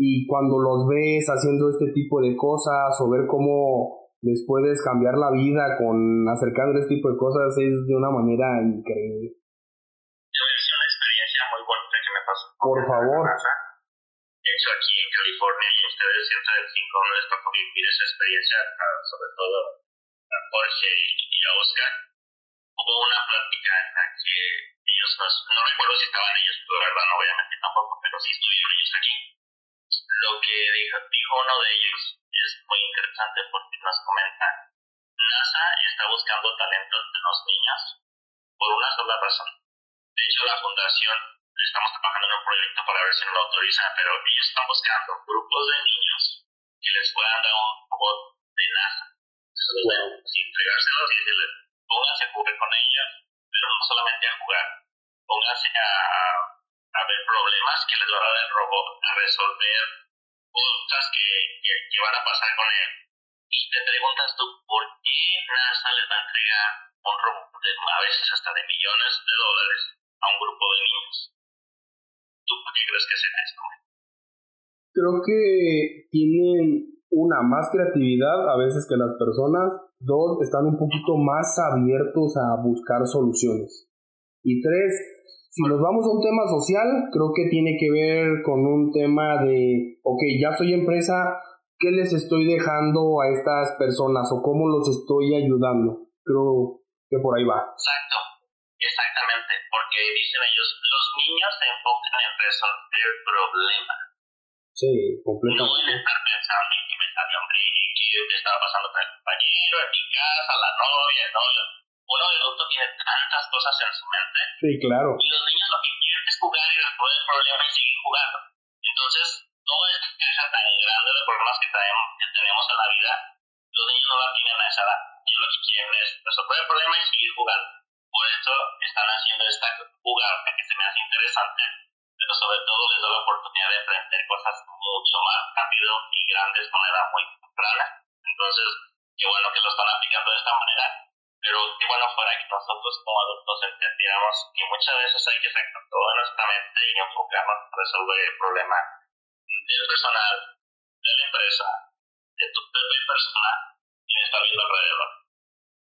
y cuando los ves haciendo este tipo de cosas o ver cómo les puedes cambiar la vida con acercando este tipo de cosas es de una manera increíble. Experiencia muy bonita que me pasó. Por favor. De hecho, aquí en California y ustedes siempre del 5 no les tocó vivir esa experiencia, sobre todo a Jorge y a Oscar. Hubo una plática en la que ellos, no, no recuerdo si estaban ellos, pero la verdad no voy a mentir tampoco, pero sí estuvieron ellos aquí lo que dijo, dijo uno de ellos es muy interesante porque nos comenta, NASA está buscando talentos de los niños por una sola razón. De hecho, la fundación, estamos trabajando en un proyecto para ver si nos lo autorizan, pero ellos están buscando grupos de niños que les puedan dar un robot de NASA. sin entregárselos y decirles, pónganse a jugar con ellos, pero no solamente a jugar, pónganse a, ver problemas que les va a dar el robot, a resolver cosas que, que, van a pasar con él. Y te preguntas tú, ¿por qué NASA le va a entregar un robot de, a veces hasta de millones de dólares a un grupo de niños? ¿Tú por qué crees que sea esto? Creo que tienen una más creatividad a veces que las personas, dos están un poquito más abiertos a buscar soluciones y tres si nos vamos a un tema social, creo que tiene que ver con un tema de, ok, ya soy empresa, ¿qué les estoy dejando a estas personas o cómo los estoy ayudando? Creo que por ahí va. Exacto, exactamente, porque dicen ellos, los niños se enfocan en resolver el problema. Sí, completamente. No en estar pensando en que me salió hombre, qué estaba pasando con el compañero, en mi casa, la novia, el novio uno de adulto tiene tantas cosas en su mente. Sí, claro. Y los niños lo que quieren es jugar y resolver el problema y seguir jugando. Entonces, toda esta caja tan grande de problemas que, traemos, que tenemos en la vida, los niños no la tienen a esa edad. Ellos lo que quieren es resolver el problema y seguir jugando. Por eso están haciendo esta jugada que se me hace interesante, pero sobre todo les da la oportunidad de aprender cosas mucho más rápido y grandes con edad muy temprana. Entonces, qué bueno que lo están aplicando de esta manera pero qué bueno fuera que nosotros como adultos entendiéramos que muchas veces hay que sacar todo de nuestra mente y enfocarnos en resolver el problema del personal, de la empresa, de tu propia persona y está viendo alrededor.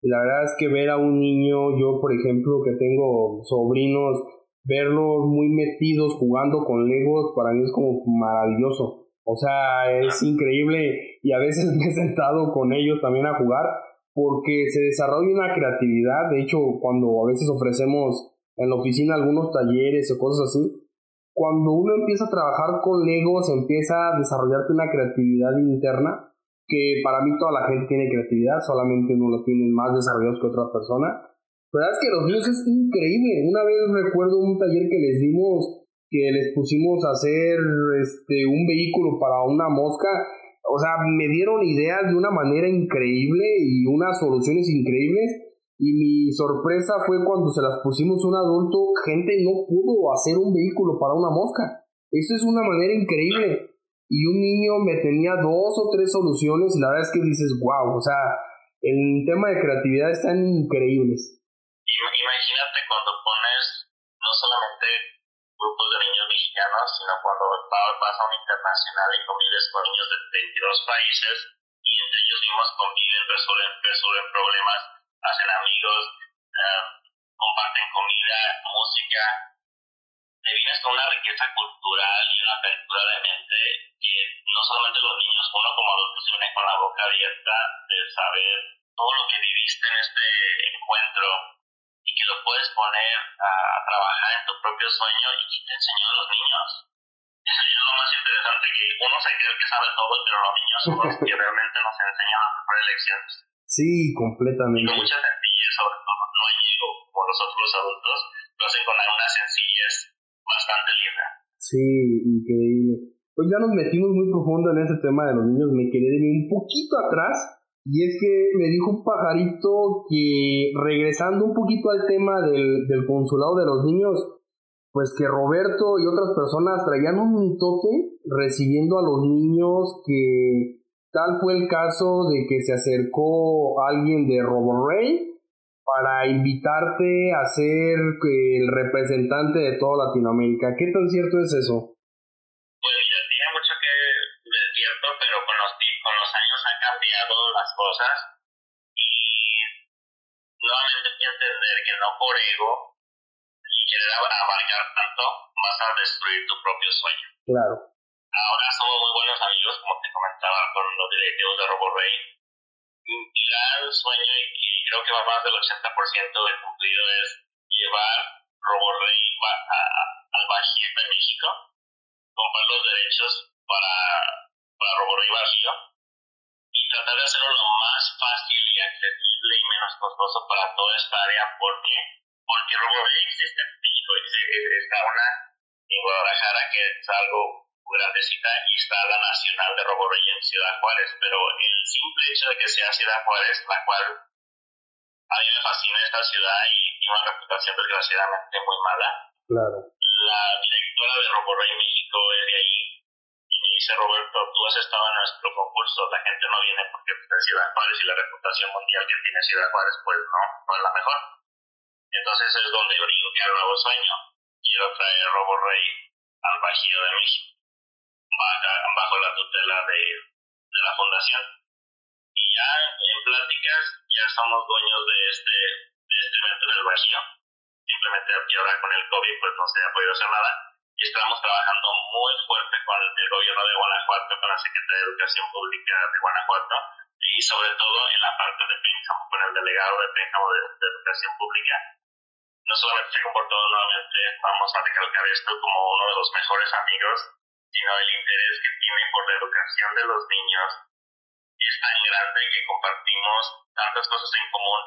La verdad es que ver a un niño, yo por ejemplo que tengo sobrinos, verlos muy metidos jugando con Legos para mí es como maravilloso. O sea, es increíble y a veces (laughs) me he sentado con ellos también a jugar porque se desarrolla una creatividad. De hecho, cuando a veces ofrecemos en la oficina algunos talleres o cosas así, cuando uno empieza a trabajar con Legos, empieza a desarrollarte una creatividad interna, que para mí toda la gente tiene creatividad, solamente uno lo tiene más desarrollados que otra persona. La verdad es que los niños es increíble. Una vez recuerdo un taller que les dimos, que les pusimos a hacer este, un vehículo para una mosca o sea, me dieron ideas de una manera increíble y unas soluciones increíbles Y mi sorpresa fue cuando se las pusimos un adulto, gente no pudo hacer un vehículo para una mosca. Eso es una manera increíble. Y un niño me tenía dos o tres soluciones y la verdad es que dices, wow, o sea, el tema de creatividad están increíbles. Imagínate cuando pones no solamente grupos de niños mexicanos, sino cuando vas a un internacional y convives con niños de 22 países y entre ellos mismos conviven, resuelven, resuelven problemas hacen amigos, uh, comparten comida, música. Te vienes con una riqueza cultural y una apertura de mente que no solamente los niños, uno como adulto se viene con la boca abierta de saber todo lo que viviste en este encuentro y que lo puedes poner a, trabajar en tu propio sueño y que te enseñó a los niños. Eso es lo más interesante, que uno se cree que sabe todo, pero los niños son los que (laughs) realmente nos enseñan a tomar elecciones. Sí, completamente. Con mucha sencillez, sobre todo, no hay como los otros adultos, lo hacen con una sencillez bastante linda. Sí, increíble. Pues ya nos metimos muy profundo en este tema de los niños, me quedé un poquito atrás, y es que me dijo un pajarito que regresando un poquito al tema del, del consulado de los niños, pues que Roberto y otras personas traían un mitote recibiendo a los niños que Tal fue el caso de que se acercó alguien de RoboRay para invitarte a ser el representante de toda Latinoamérica. ¿Qué tan cierto es eso? Pues mira, tiene mucho que ver cierto, pero con los, con los años han cambiado las cosas y nuevamente hay que entender que no por ego y querer abarcar tanto vas a destruir tu propio sueño. Claro. Ahora somos muy buenos amigos, como te comentaba, con los directivos de RoboRay. Mi gran sueño, y creo que va más del 80% de cumplido, es llevar RoboRay al Bajío de México, comprar los derechos para, para RoboRay Bajío y tratar de hacerlo lo más fácil y accesible y menos costoso para toda esta área. ¿Por qué? Porque RoboRay existe en México, está una en Guadalajara que es algo grandecita y está la Nacional de Roborrey en Ciudad Juárez, pero el simple hecho de que sea Ciudad Juárez, la cual a mí me fascina esta ciudad y tiene una reputación desgraciadamente muy mala. Claro. La directora de Roborrey México es de ahí y me dice, Roberto, tú has estado en nuestro concurso, la gente no viene porque es de Ciudad Juárez y la reputación mundial que tiene Ciudad Juárez, pues no, no es la mejor. Entonces es donde brinca el nuevo sueño. Quiero traer Roborrey al Bajío de México bajo la tutela de, de la fundación. Ya en pláticas ya somos dueños de este, de este evento del Bajío. Simplemente aquí ahora con el COVID pues no se ha podido hacer nada. Y estamos trabajando muy fuerte con el gobierno de Guanajuato, con la Secretaría de Educación Pública de Guanajuato y sobre todo en la parte de Pénjamo, con el delegado de Pénjamo de, de Educación Pública. No solamente se comportó nuevamente, vamos a recalcar esto como uno de los mejores amigos sino el interés que tiene por la educación de los niños es tan grande que compartimos tantas cosas en común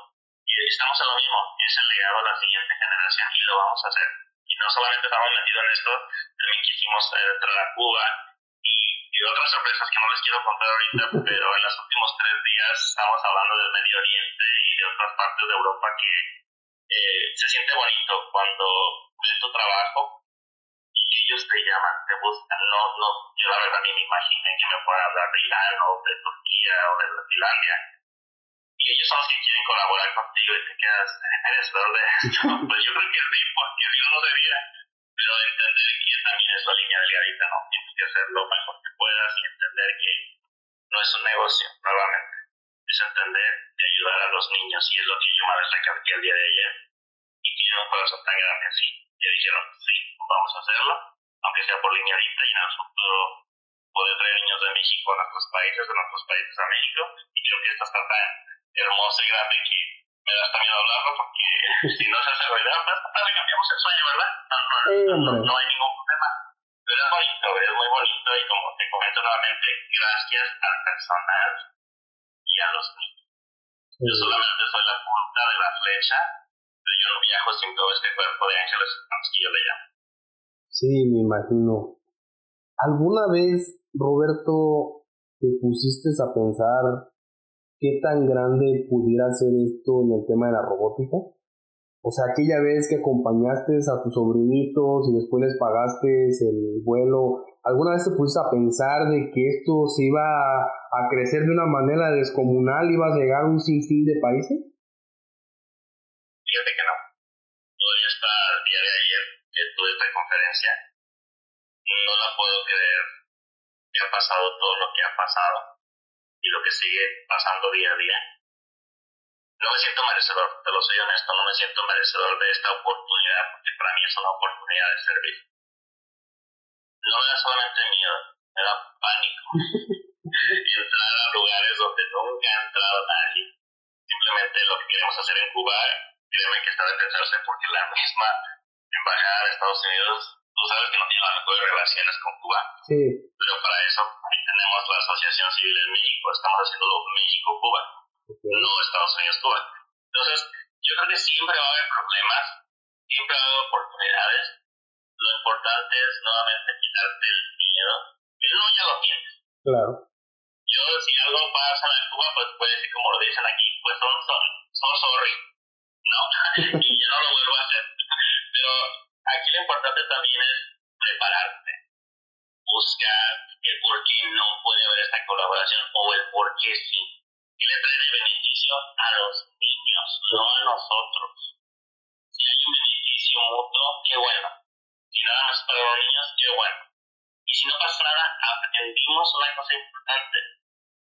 y estamos a lo mismo, es el legado a la siguiente generación y lo vamos a hacer. Y no solamente estamos metidos en esto, también quisimos entrar a Cuba y, y, otras sorpresas que no les quiero contar ahorita, (laughs) pero en los últimos tres días estamos hablando del Medio Oriente y de otras partes de Europa que eh, se siente bonito cuando ves tu trabajo ellos te llaman, te buscan, no, no, yo la verdad ni me imaginé que me puedan hablar de Irán o de Turquía o de Finlandia. Y ellos son los que quieren colaborar contigo y te quedas, eres verde. (laughs) pues yo creo que sí, porque yo no debía. Pero entender que también es la línea delgadita, ¿no? Tienes que hacer lo mejor que puedas y entender que no es un negocio, nuevamente. Es entender y ayudar a los niños y es lo que yo me recalqué el día de ayer. Tiene un corazón tan grande así. Y dijeron, sí, vamos a hacerlo aunque sea por línea y en el futuro poder traer niños de México a nuestros países, de nuestros países a México, y creo que esta está tan hermosa y grande que me da hasta miedo hablarlo, porque (laughs) si no se hace realidad, pues le cambiamos el sueño, ¿verdad? No, no, hay ningún problema. Pero es bonito, es muy bonito, y como te comento nuevamente, gracias al personal y a los niños. Yo solamente soy la punta de la flecha, yo viajo sin todo este cuerpo de ángeles, yo le llamo. Sí, me imagino. ¿Alguna vez, Roberto, te pusiste a pensar qué tan grande pudiera ser esto en el tema de la robótica? O sea, aquella vez que acompañaste a tus sobrinitos y después les pagaste el vuelo, ¿alguna vez te pusiste a pensar de que esto se iba a, crecer de una manera descomunal, iba a llegar a un sinfín de países? Que ha pasado todo lo que ha pasado y lo que sigue pasando día a día, no me siento merecedor, te lo soy honesto, no me siento merecedor de esta oportunidad, porque para mí es una oportunidad de servir. No me da solamente miedo, me da pánico. (laughs) entrar a lugares donde nunca ha entrado nadie. Simplemente lo que queremos hacer en Cuba, créeme que está de pensarse porque la misma embajada de Estados Unidos, tú sabes que no tiene las mejores relaciones con Cuba. Sí. Pero para eso tenemos la Asociación Civil en México, estamos haciendo México-Cuba, no Estados Unidos-Cuba. Entonces, yo creo que siempre va a haber problemas, siempre va a haber oportunidades. Lo importante es nuevamente quitarte el miedo. El no ya lo tienes. Claro. Yo, si algo pasa en Cuba, pues puede decir, como lo dicen aquí, pues son, son, son sorry. No, (laughs) y yo no lo vuelvo a hacer. Pero aquí lo importante también es prepararte buscar el por qué no puede haber esta colaboración o el por qué sí. Que le trae beneficio a los niños, no a nosotros. Si hay un beneficio mutuo, qué bueno. Si nada más para los niños, qué bueno. Y si no pasa nada, aprendimos una cosa importante.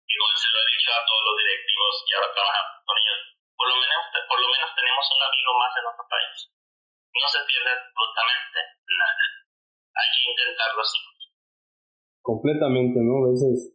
Digo, se lo he dicho a todos los directivos que ahora trabajan con ellos. Por lo menos, por lo menos tenemos un amigo más en nuestro país. No se pierde absolutamente nada. Hay que intentarlo así completamente, ¿no? A veces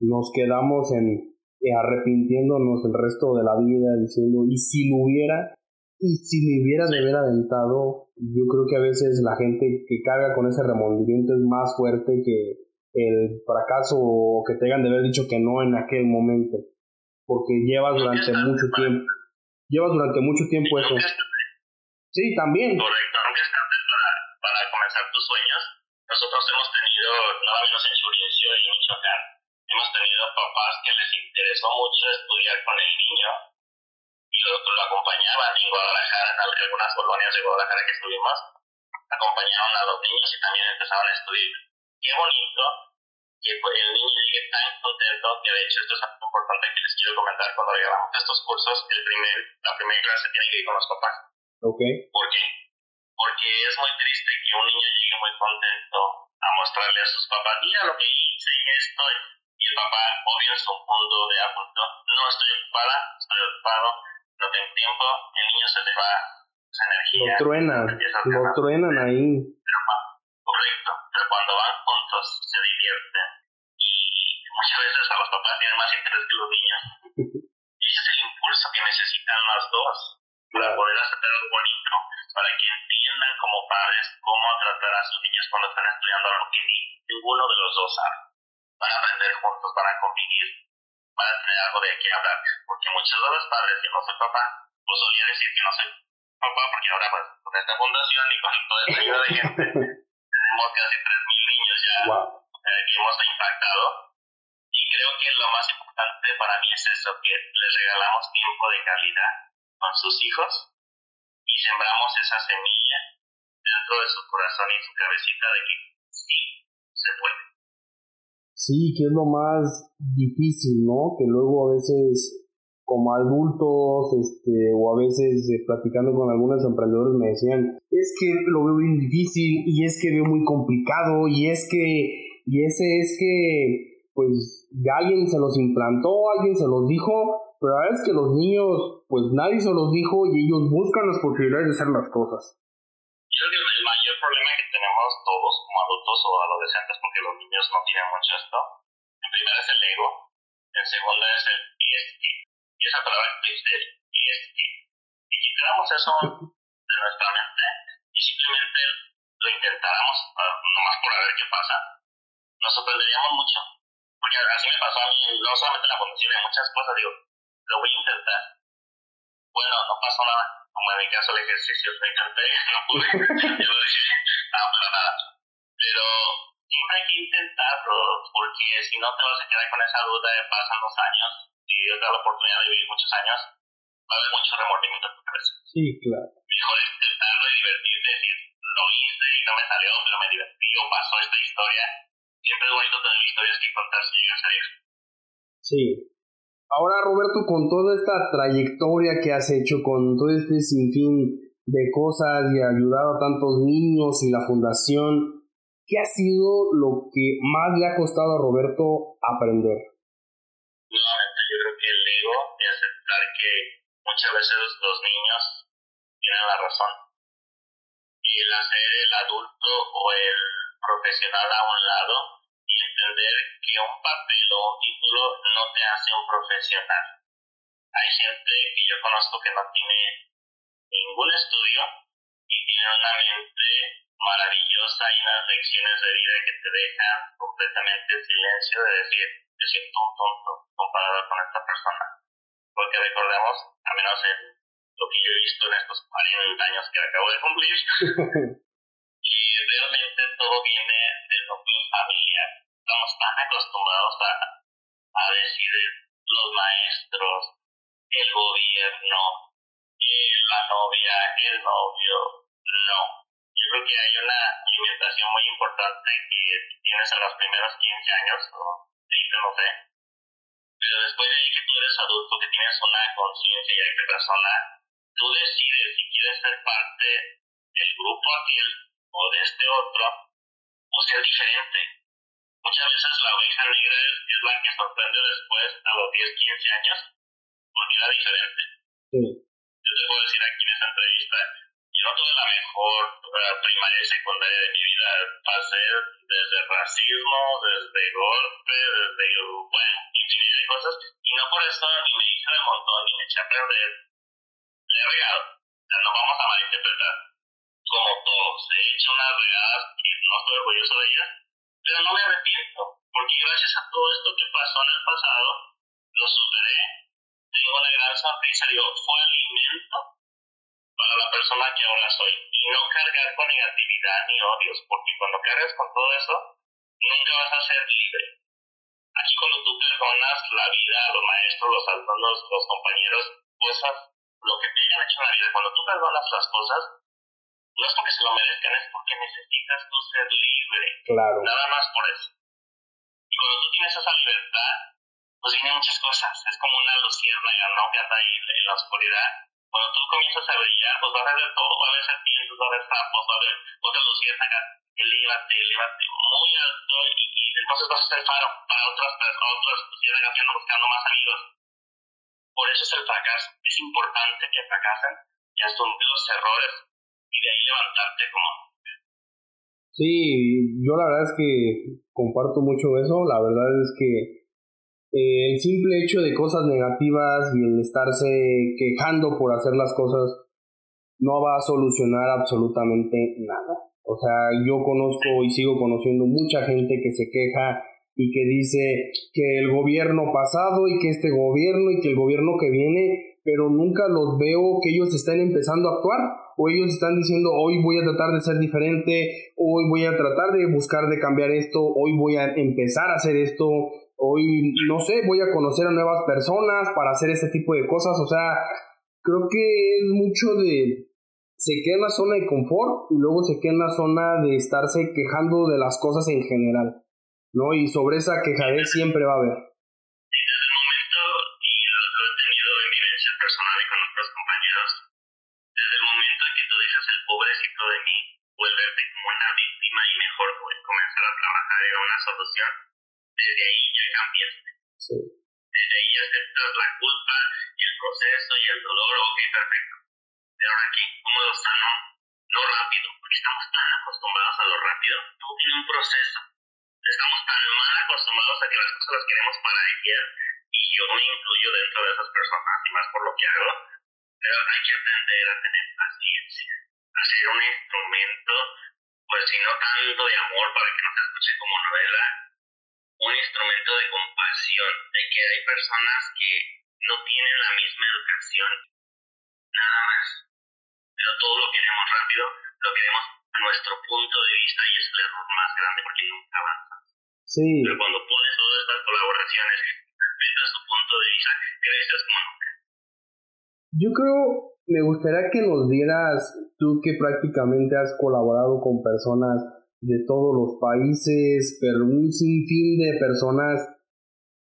nos quedamos en eh, arrepintiéndonos el resto de la vida diciendo, y si lo hubiera, y si me hubiera de haber aventado, yo creo que a veces la gente que carga con ese remordimiento es más fuerte que el fracaso o que tengan de haber dicho que no en aquel momento, porque llevas durante mucho tiempo, llevas durante mucho tiempo eso. Sí, también. Correcto, aunque para, para comenzar tus sueños, nosotros hemos tenido, nada menos en Churiencio y Michoacán, hemos tenido papás que les interesó mucho estudiar con el niño y lo, lo acompañaban en Guadalajara, en algunas colonias de Guadalajara que estuvimos, acompañaban a los niños y también empezaban a estudiar. Qué bonito que el niño llegue tan contento, que de hecho esto es algo importante que les quiero comentar cuando llegamos a estos cursos, el primer, la primera clase tiene que ir con los papás. Okay. ¿Por qué? porque es muy triste que un niño llegue muy contento a mostrarle a sus papás, mira lo que hice y esto, y el papá, obvio, es un mundo de adulto, no estoy ocupada, estoy ocupado, no tengo tiempo, el niño se le va esa energía. Lo truenan, lo truenan ahí. Pero, correcto, pero cuando van juntos se divierten y muchas veces a los papás tienen más interés que los niños. (laughs) y ese es el impulso que necesitan los dos para poder hacer algo bonito, para que entiendan como padres cómo tratar a sus niños cuando están estudiando algo que ninguno de los dos sabe. Van a aprender juntos, van a convivir, van a tener algo de qué hablar. Porque muchos de los padres, que no soy papá, pues solía decir que no soy papá, porque ahora pues con esta fundación y con toda esta ayuda de gente, (laughs) tenemos casi 3.000 niños ya eh, que hemos impactado. Y creo que lo más importante para mí es eso, que les regalamos tiempo de calidad con sus hijos y sembramos esa semilla dentro de su corazón y su cabecita de que sí se puede. Sí, que es lo más difícil, ¿no? Que luego a veces como adultos, este, o a veces eh, platicando con algunos emprendedores me decían, es que lo veo bien difícil y es que veo muy complicado y es que, y ese es que, pues, alguien se los implantó, alguien se los dijo, pero la verdad es que los niños, pues nadie se los dijo y ellos buscan las posibilidades de hacer las cosas. Yo creo que el mayor problema que tenemos todos como adultos o adolescentes, porque los niños no tienen mucho esto, en primera es el ego, en segunda es el ESG, y esa palabra es el ESG. Y quitáramos eso de nuestra mente y simplemente lo intentáramos, ah, nomás por ver qué pasa, nos sorprenderíamos mucho. Porque así me pasó a mí, no solamente en la fundación, en muchas cosas, digo, lo voy a intentar. Bueno, no pasó nada. Como en mi caso el ejercicio, lo intenté, (laughs) no pude. (laughs) Yo lo dije, no, para nada. Pero siempre hay que intentar pasando, porque si no te vas a quedar con esa duda de pasan los años, y Dios da la oportunidad de vivir muchos años, va a haber mucho remordimiento en tu cabeza. Sí, claro. Mejor intentarlo y divertirte, decir, lo hice y no me salió, pero me divertí o pasó esta historia. Siempre es bonito tener historias que contar si llegas a ir. Sí. Ahora, Roberto, con toda esta trayectoria que has hecho, con todo este sinfín de cosas y ayudado a tantos niños y la fundación, ¿qué ha sido lo que más le ha costado a Roberto aprender? Nuevamente, yo creo que el ego de aceptar que muchas veces los niños tienen la razón. Y el hacer el adulto o el profesional a un lado entender que un papel o un título no te hace un profesional. Hay gente que yo conozco que no tiene ningún estudio y tiene una mente maravillosa y unas lecciones de vida que te dejan completamente en silencio de decir, yo siento un tonto comparado con esta persona. Porque recordemos, a menos en lo que yo he visto en estos 40 años que acabo de cumplir, (laughs) y realmente todo viene del núcleo familiar. Tan acostumbrados a, a decir los maestros, el gobierno, eh, la novia, el novio, no yo creo que hay una alimentación muy importante que tienes en los primeros 15 años, o 30, no sé. Pero después de ahí que tú eres adulto, que tienes una conciencia ya que persona, tú decides si quieres ser parte del grupo aquel o de este otro, o ser diferente. Muchas veces la oveja negra es, la que sorprende después a los 10, 15 años, porque era diferente. Yo te puedo decir aquí en esta entrevista, yo no tuve la mejor primaria y secundaria de mi vida. Pasé desde racismo, desde golpe, desde, bueno, infinidad de cosas. Y no por eso ni me hice de montón, ni me eché a perder. Le he regado. O sea, no vamos a malinterpretar. Como todos, he hecho unas regadas que no estoy orgulloso de ellas, pero no me arrepiento, porque gracias a todo esto que pasó en el pasado, lo superé. Tengo una gran sonrisa, digo, fue alimento para la persona que ahora soy y no cargar con negatividad ni odios, porque cuando cargas con todo eso, nunca vas a ser libre. Aquí cuando tú perdonas la vida, los maestros, los alumnos, los compañeros, cosas, lo que te hayan hecho en la vida, cuando tú perdonas las cosas, no es porque se lo merezcan, es porque necesitas tú ser libre. Claro. Nada más por eso. Y cuando tú tienes esa libertad, pues vienen muchas cosas. Es como una luciérnaga, ¿no? Que anda ahí en la oscuridad cuando tú comienzas a brillar, pues vas a ver todo, va a haber serpientes, va a haber sapos, va a haber otras luciérnagas, elévate, elévate muy alto y, y, entonces vas a ser faro para otras, para otras luciérnagas que andan buscando más amigos. Por eso es el fracaso. Es importante que fracasen y asumir los errores y de ahí levantarte como Sí, yo la verdad es que comparto mucho eso. La verdad es que eh, el simple hecho de cosas negativas y el estarse quejando por hacer las cosas no va a solucionar absolutamente nada. O sea, yo conozco y sigo conociendo mucha gente que se queja y que dice que el gobierno pasado y que este gobierno y que el gobierno que viene, pero nunca los veo que ellos estén empezando a actuar o ellos están diciendo hoy voy a tratar de ser diferente, hoy voy a tratar de buscar de cambiar esto, hoy voy a empezar a hacer esto, hoy, no sé, voy a conocer a nuevas personas para hacer ese tipo de cosas, o sea, creo que es mucho de, se queda en la zona de confort y luego se queda en la zona de estarse quejando de las cosas en general, ¿no? Y sobre esa quejadez siempre va a haber. Perfecto. Pero aquí, ¿cómo lo sano? No rápido, porque estamos tan acostumbrados a lo rápido. Todo tiene un proceso. Estamos tan mal acostumbrados a que las cosas las queremos para ayer y yo me incluyo dentro de esas personas y más por lo que hago. Pero hay que aprender a tener paciencia, a ser un instrumento, pues si no tanto de amor para que no se escuche como novela, un instrumento de compasión, de que hay personas que no tienen la misma educación, nada más. Pero todo lo queremos rápido, lo queremos a nuestro punto de vista y es el error más grande porque nunca avanzas. Sí. Pero cuando pones todas estas colaboraciones, respetas su punto de vista, creces como nunca. Yo creo, me gustaría que nos dieras, tú que prácticamente has colaborado con personas de todos los países, pero un sinfín de personas,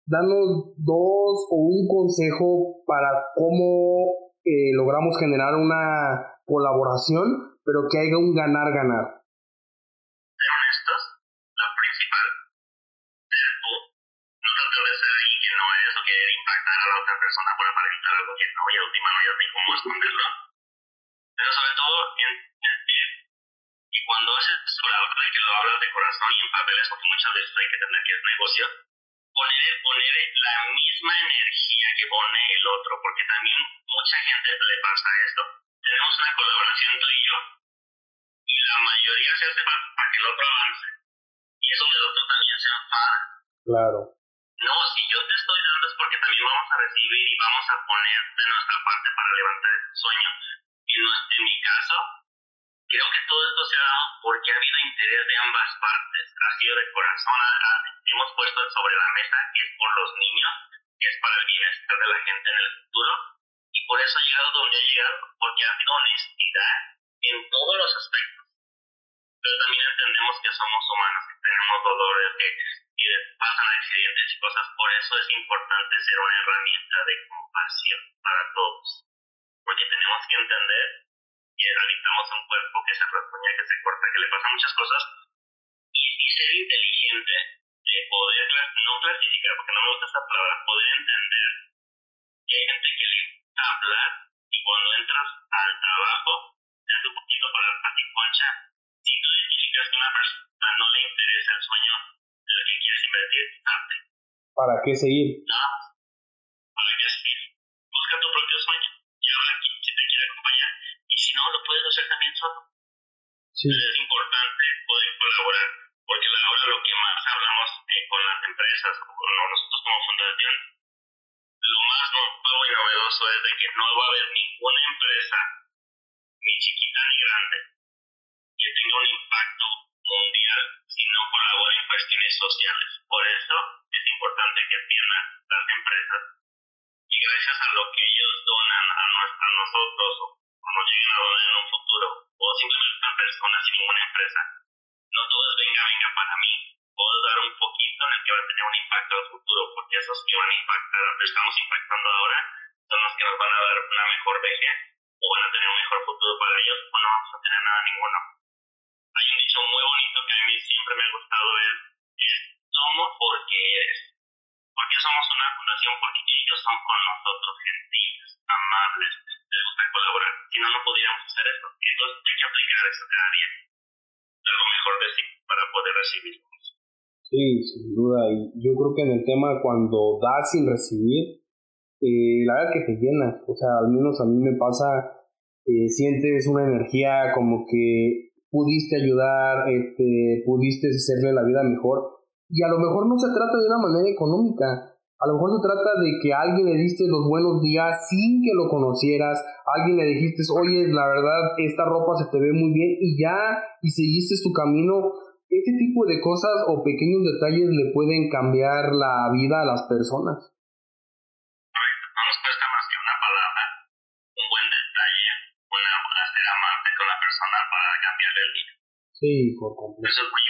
danos dos o un consejo para cómo eh, logramos generar una colaboración, pero que haya un ganar-ganar. Ser honestos, lo principal, ser tú, no tratar de ser alguien no eres o querer impactar a la otra persona para aparentar algo que no, y a última no hayas ni cómo esconderlo. Pero sobre todo, entender y cuando haces colaborar que lo hablas de corazón y en papeles, porque muchas veces hay que tener que es negocio, poner, poner la misma energía que pone el otro, porque también mucha gente le pasa esto. Tenemos una colaboración tú y yo, y la mayoría se hace para, para que el otro avance. Y es donde el otro también se enfada. Claro. No, si yo te estoy dando es porque también vamos a recibir y vamos a poner de nuestra parte para levantar ese sueño. Y no, en mi caso, creo que todo esto se ha dado porque ha habido interés de ambas partes. Ha sido de corazón. Hemos puesto sobre la mesa que es por los niños, que es para el bienestar de la gente en el futuro. Y por eso ha llegado donde ha llegado, porque ha habido honestidad en todos los aspectos. Pero también entendemos que somos humanos, que tenemos dolores, que, que pasan accidentes y cosas. Por eso es importante ser una herramienta de compasión para todos. Porque tenemos que entender que habitamos un cuerpo que se rasguña, que se corta, que le pasan muchas cosas. Y, y ser inteligente de poder no clasificar, porque no me gusta esa palabra, poder entender que hay gente que le gusta hablar y cuando entras al trabajo es un poquito para la concha. Si tú identificas que una persona no le interesa el sueño del que quieres invertir, salte. ¿Para qué seguir? Más. ¿Para qué seguir? No, lo puedes hacer también solo. Sí. Es importante poder colaborar, porque ahora lo que más hablamos eh, con las empresas, con nosotros como fundación, lo más nuevo y novedoso es de que no va a haber ninguna empresa, ni chiquita ni grande, que tenga un impacto mundial si no colabora en cuestiones sociales. Por eso es importante que entiendan las empresas y gracias a lo que ellos donan a, nues- a nosotros o o nos lleguen a un futuro o simplemente una persona sin ninguna empresa, no todo es venga, venga para mí. Puedo dar un poquito en el que va a tener un impacto al futuro porque esos que van a impactar, que estamos impactando ahora, son los que nos van a dar una mejor vejez o van a tener un mejor futuro para ellos o no vamos a tener nada ninguno. Hay un dicho muy bonito que a mí siempre me ha gustado es somos porque eres. Porque somos una fundación, porque ellos son con nosotros gentiles, amables, les gusta colaborar. Si no, no podríamos hacer esto. Entonces hay que aplicar eso cada día. Mejor de sí para poder recibir. Sí, sin duda. Y yo creo que en el tema cuando das sin recibir, eh, la verdad es que te llenas. O sea, al menos a mí me pasa, eh, sientes una energía como que pudiste ayudar, este, pudiste hacerle la vida mejor. Y a lo mejor no se trata de una manera económica. A lo mejor se trata de que a alguien le diste los buenos días sin que lo conocieras. A alguien le dijiste, oye, la verdad, esta ropa se te ve muy bien y ya, y seguiste tu camino. Ese tipo de cosas o pequeños detalles le pueden cambiar la vida a las personas. Sí, por completo. Eso es muy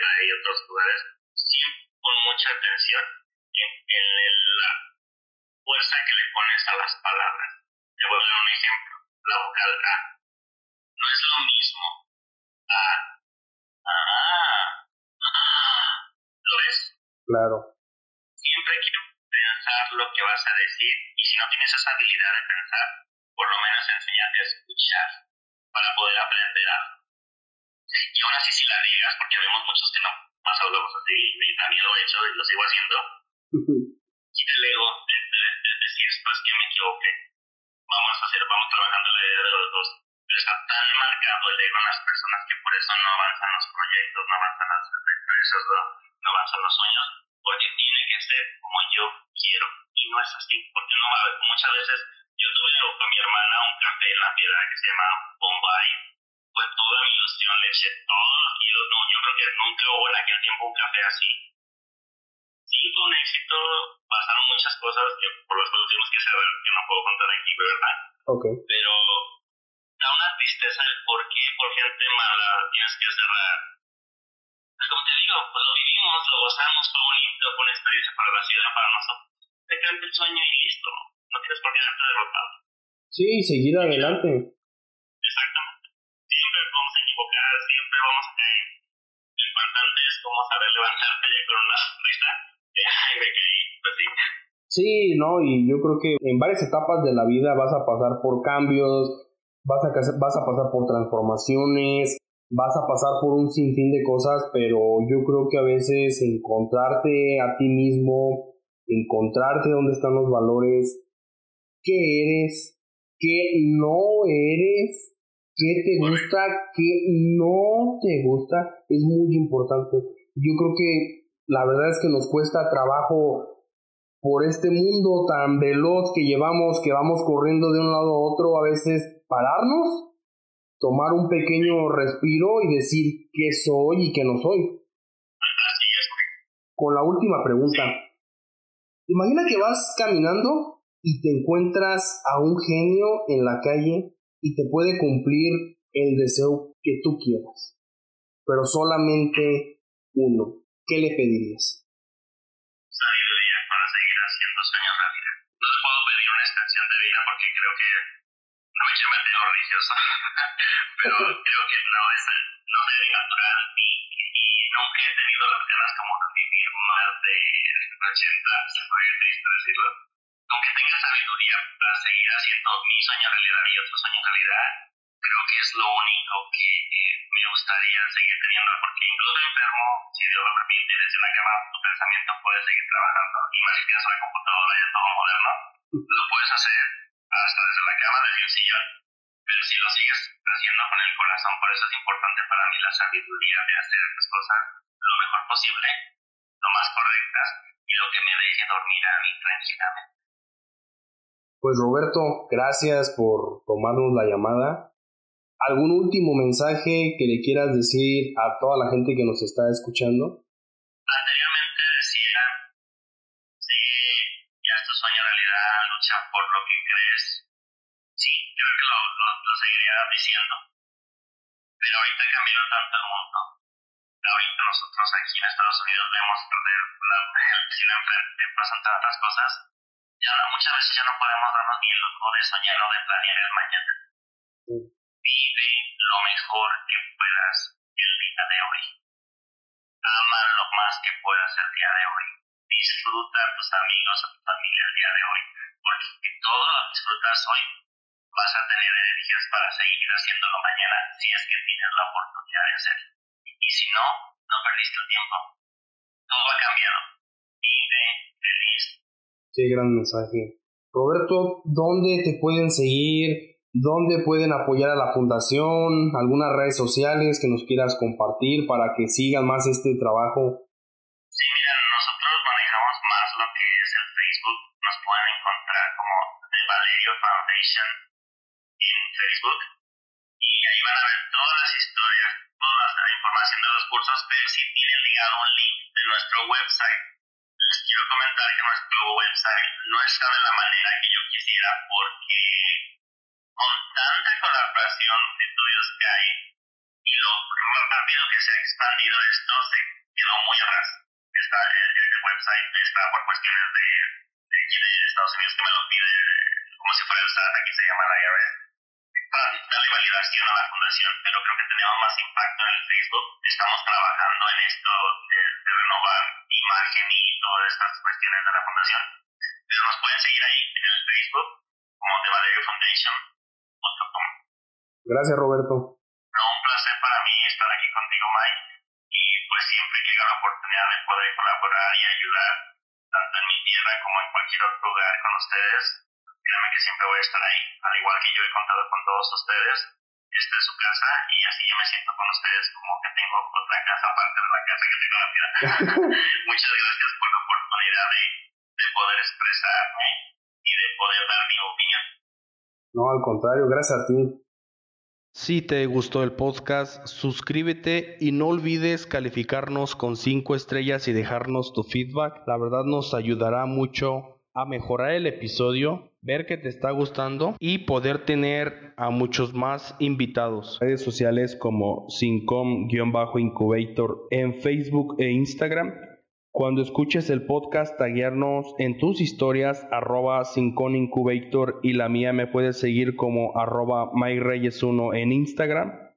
en piedra y otros lugares, siempre con mucha atención en, en el- la fuerza que le pones a las palabras. Te voy a dar un ejemplo. La vocal A no es lo mismo a ah, ah, ¿lo ves? Claro. siempre hay que pensar lo que vas a decir y si no tienes esa habilidad de pensar, por lo menos enséñate a escuchar para poder aprender algo. Y aún así si la riegas, porque vemos muchos que no más hablamos así y también lo he hecho y lo sigo haciendo, quita el ego de, de- de decir, pues que me equivoqué. Vamos a hacer, vamos trabajando la idea de los dos. Pero está tan marcado el ego en las personas que por eso no avanzan los proyectos, no avanzan las empresas, no, no avanzan los sueños, porque tiene que ser como yo quiero. Y no es así, porque no muchas veces yo tuve con mi hermana un café en la piedra que se llama Bombay. Fue toda mi ilusión, le eché todos los kilos. No, yo creo que nunca hubo en aquel tiempo un café así. Sí, fue un éxito. Pasaron muchas cosas que por las cuales tuvimos que saber que no puedo contar aquí, ¿verdad? Okay. Pero da una tristeza el por qué, por gente mala, tienes que cerrar. Como te digo, pues lo vivimos, lo gozamos, fue bonito, fue una experiencia para la ciudad, para nosotros. Te cambia el sueño y listo. No tienes por qué darte derrotado. Sí, seguir adelante. Exactamente. Vamos a es cómo saber levantarte ya con una sonrisa. De, ay, me caí, pues sí. Sí, no, y yo creo que en varias etapas de la vida vas a pasar por cambios, vas a, vas a pasar por transformaciones, vas a pasar por un sinfín de cosas, pero yo creo que a veces encontrarte a ti mismo, encontrarte dónde están los valores, qué eres, qué no eres, qué te gusta, qué no te gusta, es muy importante. Yo creo que la verdad es que nos cuesta trabajo por este mundo tan veloz que llevamos, que vamos corriendo de un lado a otro, a veces pararnos, tomar un pequeño respiro y decir qué soy y qué no soy. Con la última pregunta. Imagina que vas caminando y te encuentras a un genio en la calle y te puede cumplir el deseo que tú quieras, pero solamente uno. ¿Qué le pedirías? Sabiduría para seguir haciendo sueños realidad. No te puedo pedir una extensión de vida porque creo que no me llama de religioso, pero creo que no es no es natural y, y nunca he tenido las ganas como de vivir más de 80, se puede triste decirlo aunque tenga sabiduría para seguir haciendo mi sueño realidad y otro sueño realidad, creo que es lo único que eh, me gustaría seguir teniendo, porque incluso enfermo, si Dios lo permite, desde una cama tu pensamiento puede seguir trabajando. Y más si tienes una computadora y todo moderno, lo puedes hacer hasta desde la cama, desde un sillón. Pero si lo sigues haciendo con el corazón, por eso es importante para mí la sabiduría de hacer las cosas lo mejor posible, lo más correctas y lo que me deje dormir a mí tranquilamente. Pues Roberto, gracias por tomarnos la llamada. ¿Algún último mensaje que le quieras decir a toda la gente que nos está escuchando? Anteriormente decía, sigue ya tu sueño realidad, lucha por lo que crees. Sí, creo que lo, lo, seguiría diciendo. Pero ahorita cambió tanto el mundo. Ahorita nosotros aquí en Estados Unidos vemos la vecina enfrente, pasan tantas cosas ya muchas veces ya no podemos darnos ni el lujo de soñar o de planear el mañana. Vive lo mejor que puedas el día de hoy. Ama lo más que puedas el día de hoy. Disfruta a tus amigos, a tu familia el día de hoy. Porque si todo lo disfrutas hoy, vas a tener energías para seguir haciéndolo mañana si es que tienes la oportunidad de hacerlo. Y si no, no perdiste el tiempo. Todo ha cambiado. Vive feliz Qué gran mensaje. Roberto, ¿dónde te pueden seguir? ¿Dónde pueden apoyar a la fundación? ¿Algunas redes sociales que nos quieras compartir para que sigan más este trabajo? Sí, mira, nosotros manejamos más lo que es el Facebook. Nos pueden encontrar como The Valerio Foundation en Facebook. Y ahí van a ver todas las historias, toda la información de los cursos, pero si tienen ligado un link de nuestro website quiero comentar que nuestro website no está de la manera que yo quisiera porque con tanta colaboración de estudios que hay y lo rápido que se ha expandido esto, se quedó muy ras. Está, el, el, website está por cuestiones de, de, de Estados Unidos que me lo pide como si fuera el SAT, aquí se llama la IRS para darle validación a la fundación, pero creo que tenemos más impacto en el Facebook. Estamos trabajando en esto de, de renovar imagen y todas estas cuestiones de la fundación. Pero nos pueden seguir ahí en el Facebook como The Valerio Foundation.com. Gracias, Roberto. No, un placer para mí estar aquí contigo, Mike. Y pues siempre que haya la oportunidad de poder colaborar y ayudar, tanto en mi tierra como en cualquier otro lugar con ustedes, créanme que siempre voy a estar ahí, al igual que yo he contado con todos ustedes. Esta es su casa y así yo me siento con ustedes como que tengo otra casa aparte de la casa que tengo en la vida. (laughs) Muchas gracias por la oportunidad de, de poder expresarme y de poder dar mi opinión. No, al contrario, gracias a ti. Si te gustó el podcast, suscríbete y no olvides calificarnos con 5 estrellas y dejarnos tu feedback. La verdad nos ayudará mucho a mejorar el episodio, ver que te está gustando y poder tener a muchos más invitados. Redes sociales como Sincom-Incubator en Facebook e Instagram. Cuando escuches el podcast, taguearnos en tus historias arroba Incubator y la mía me puedes seguir como arroba MyReyes1 en Instagram.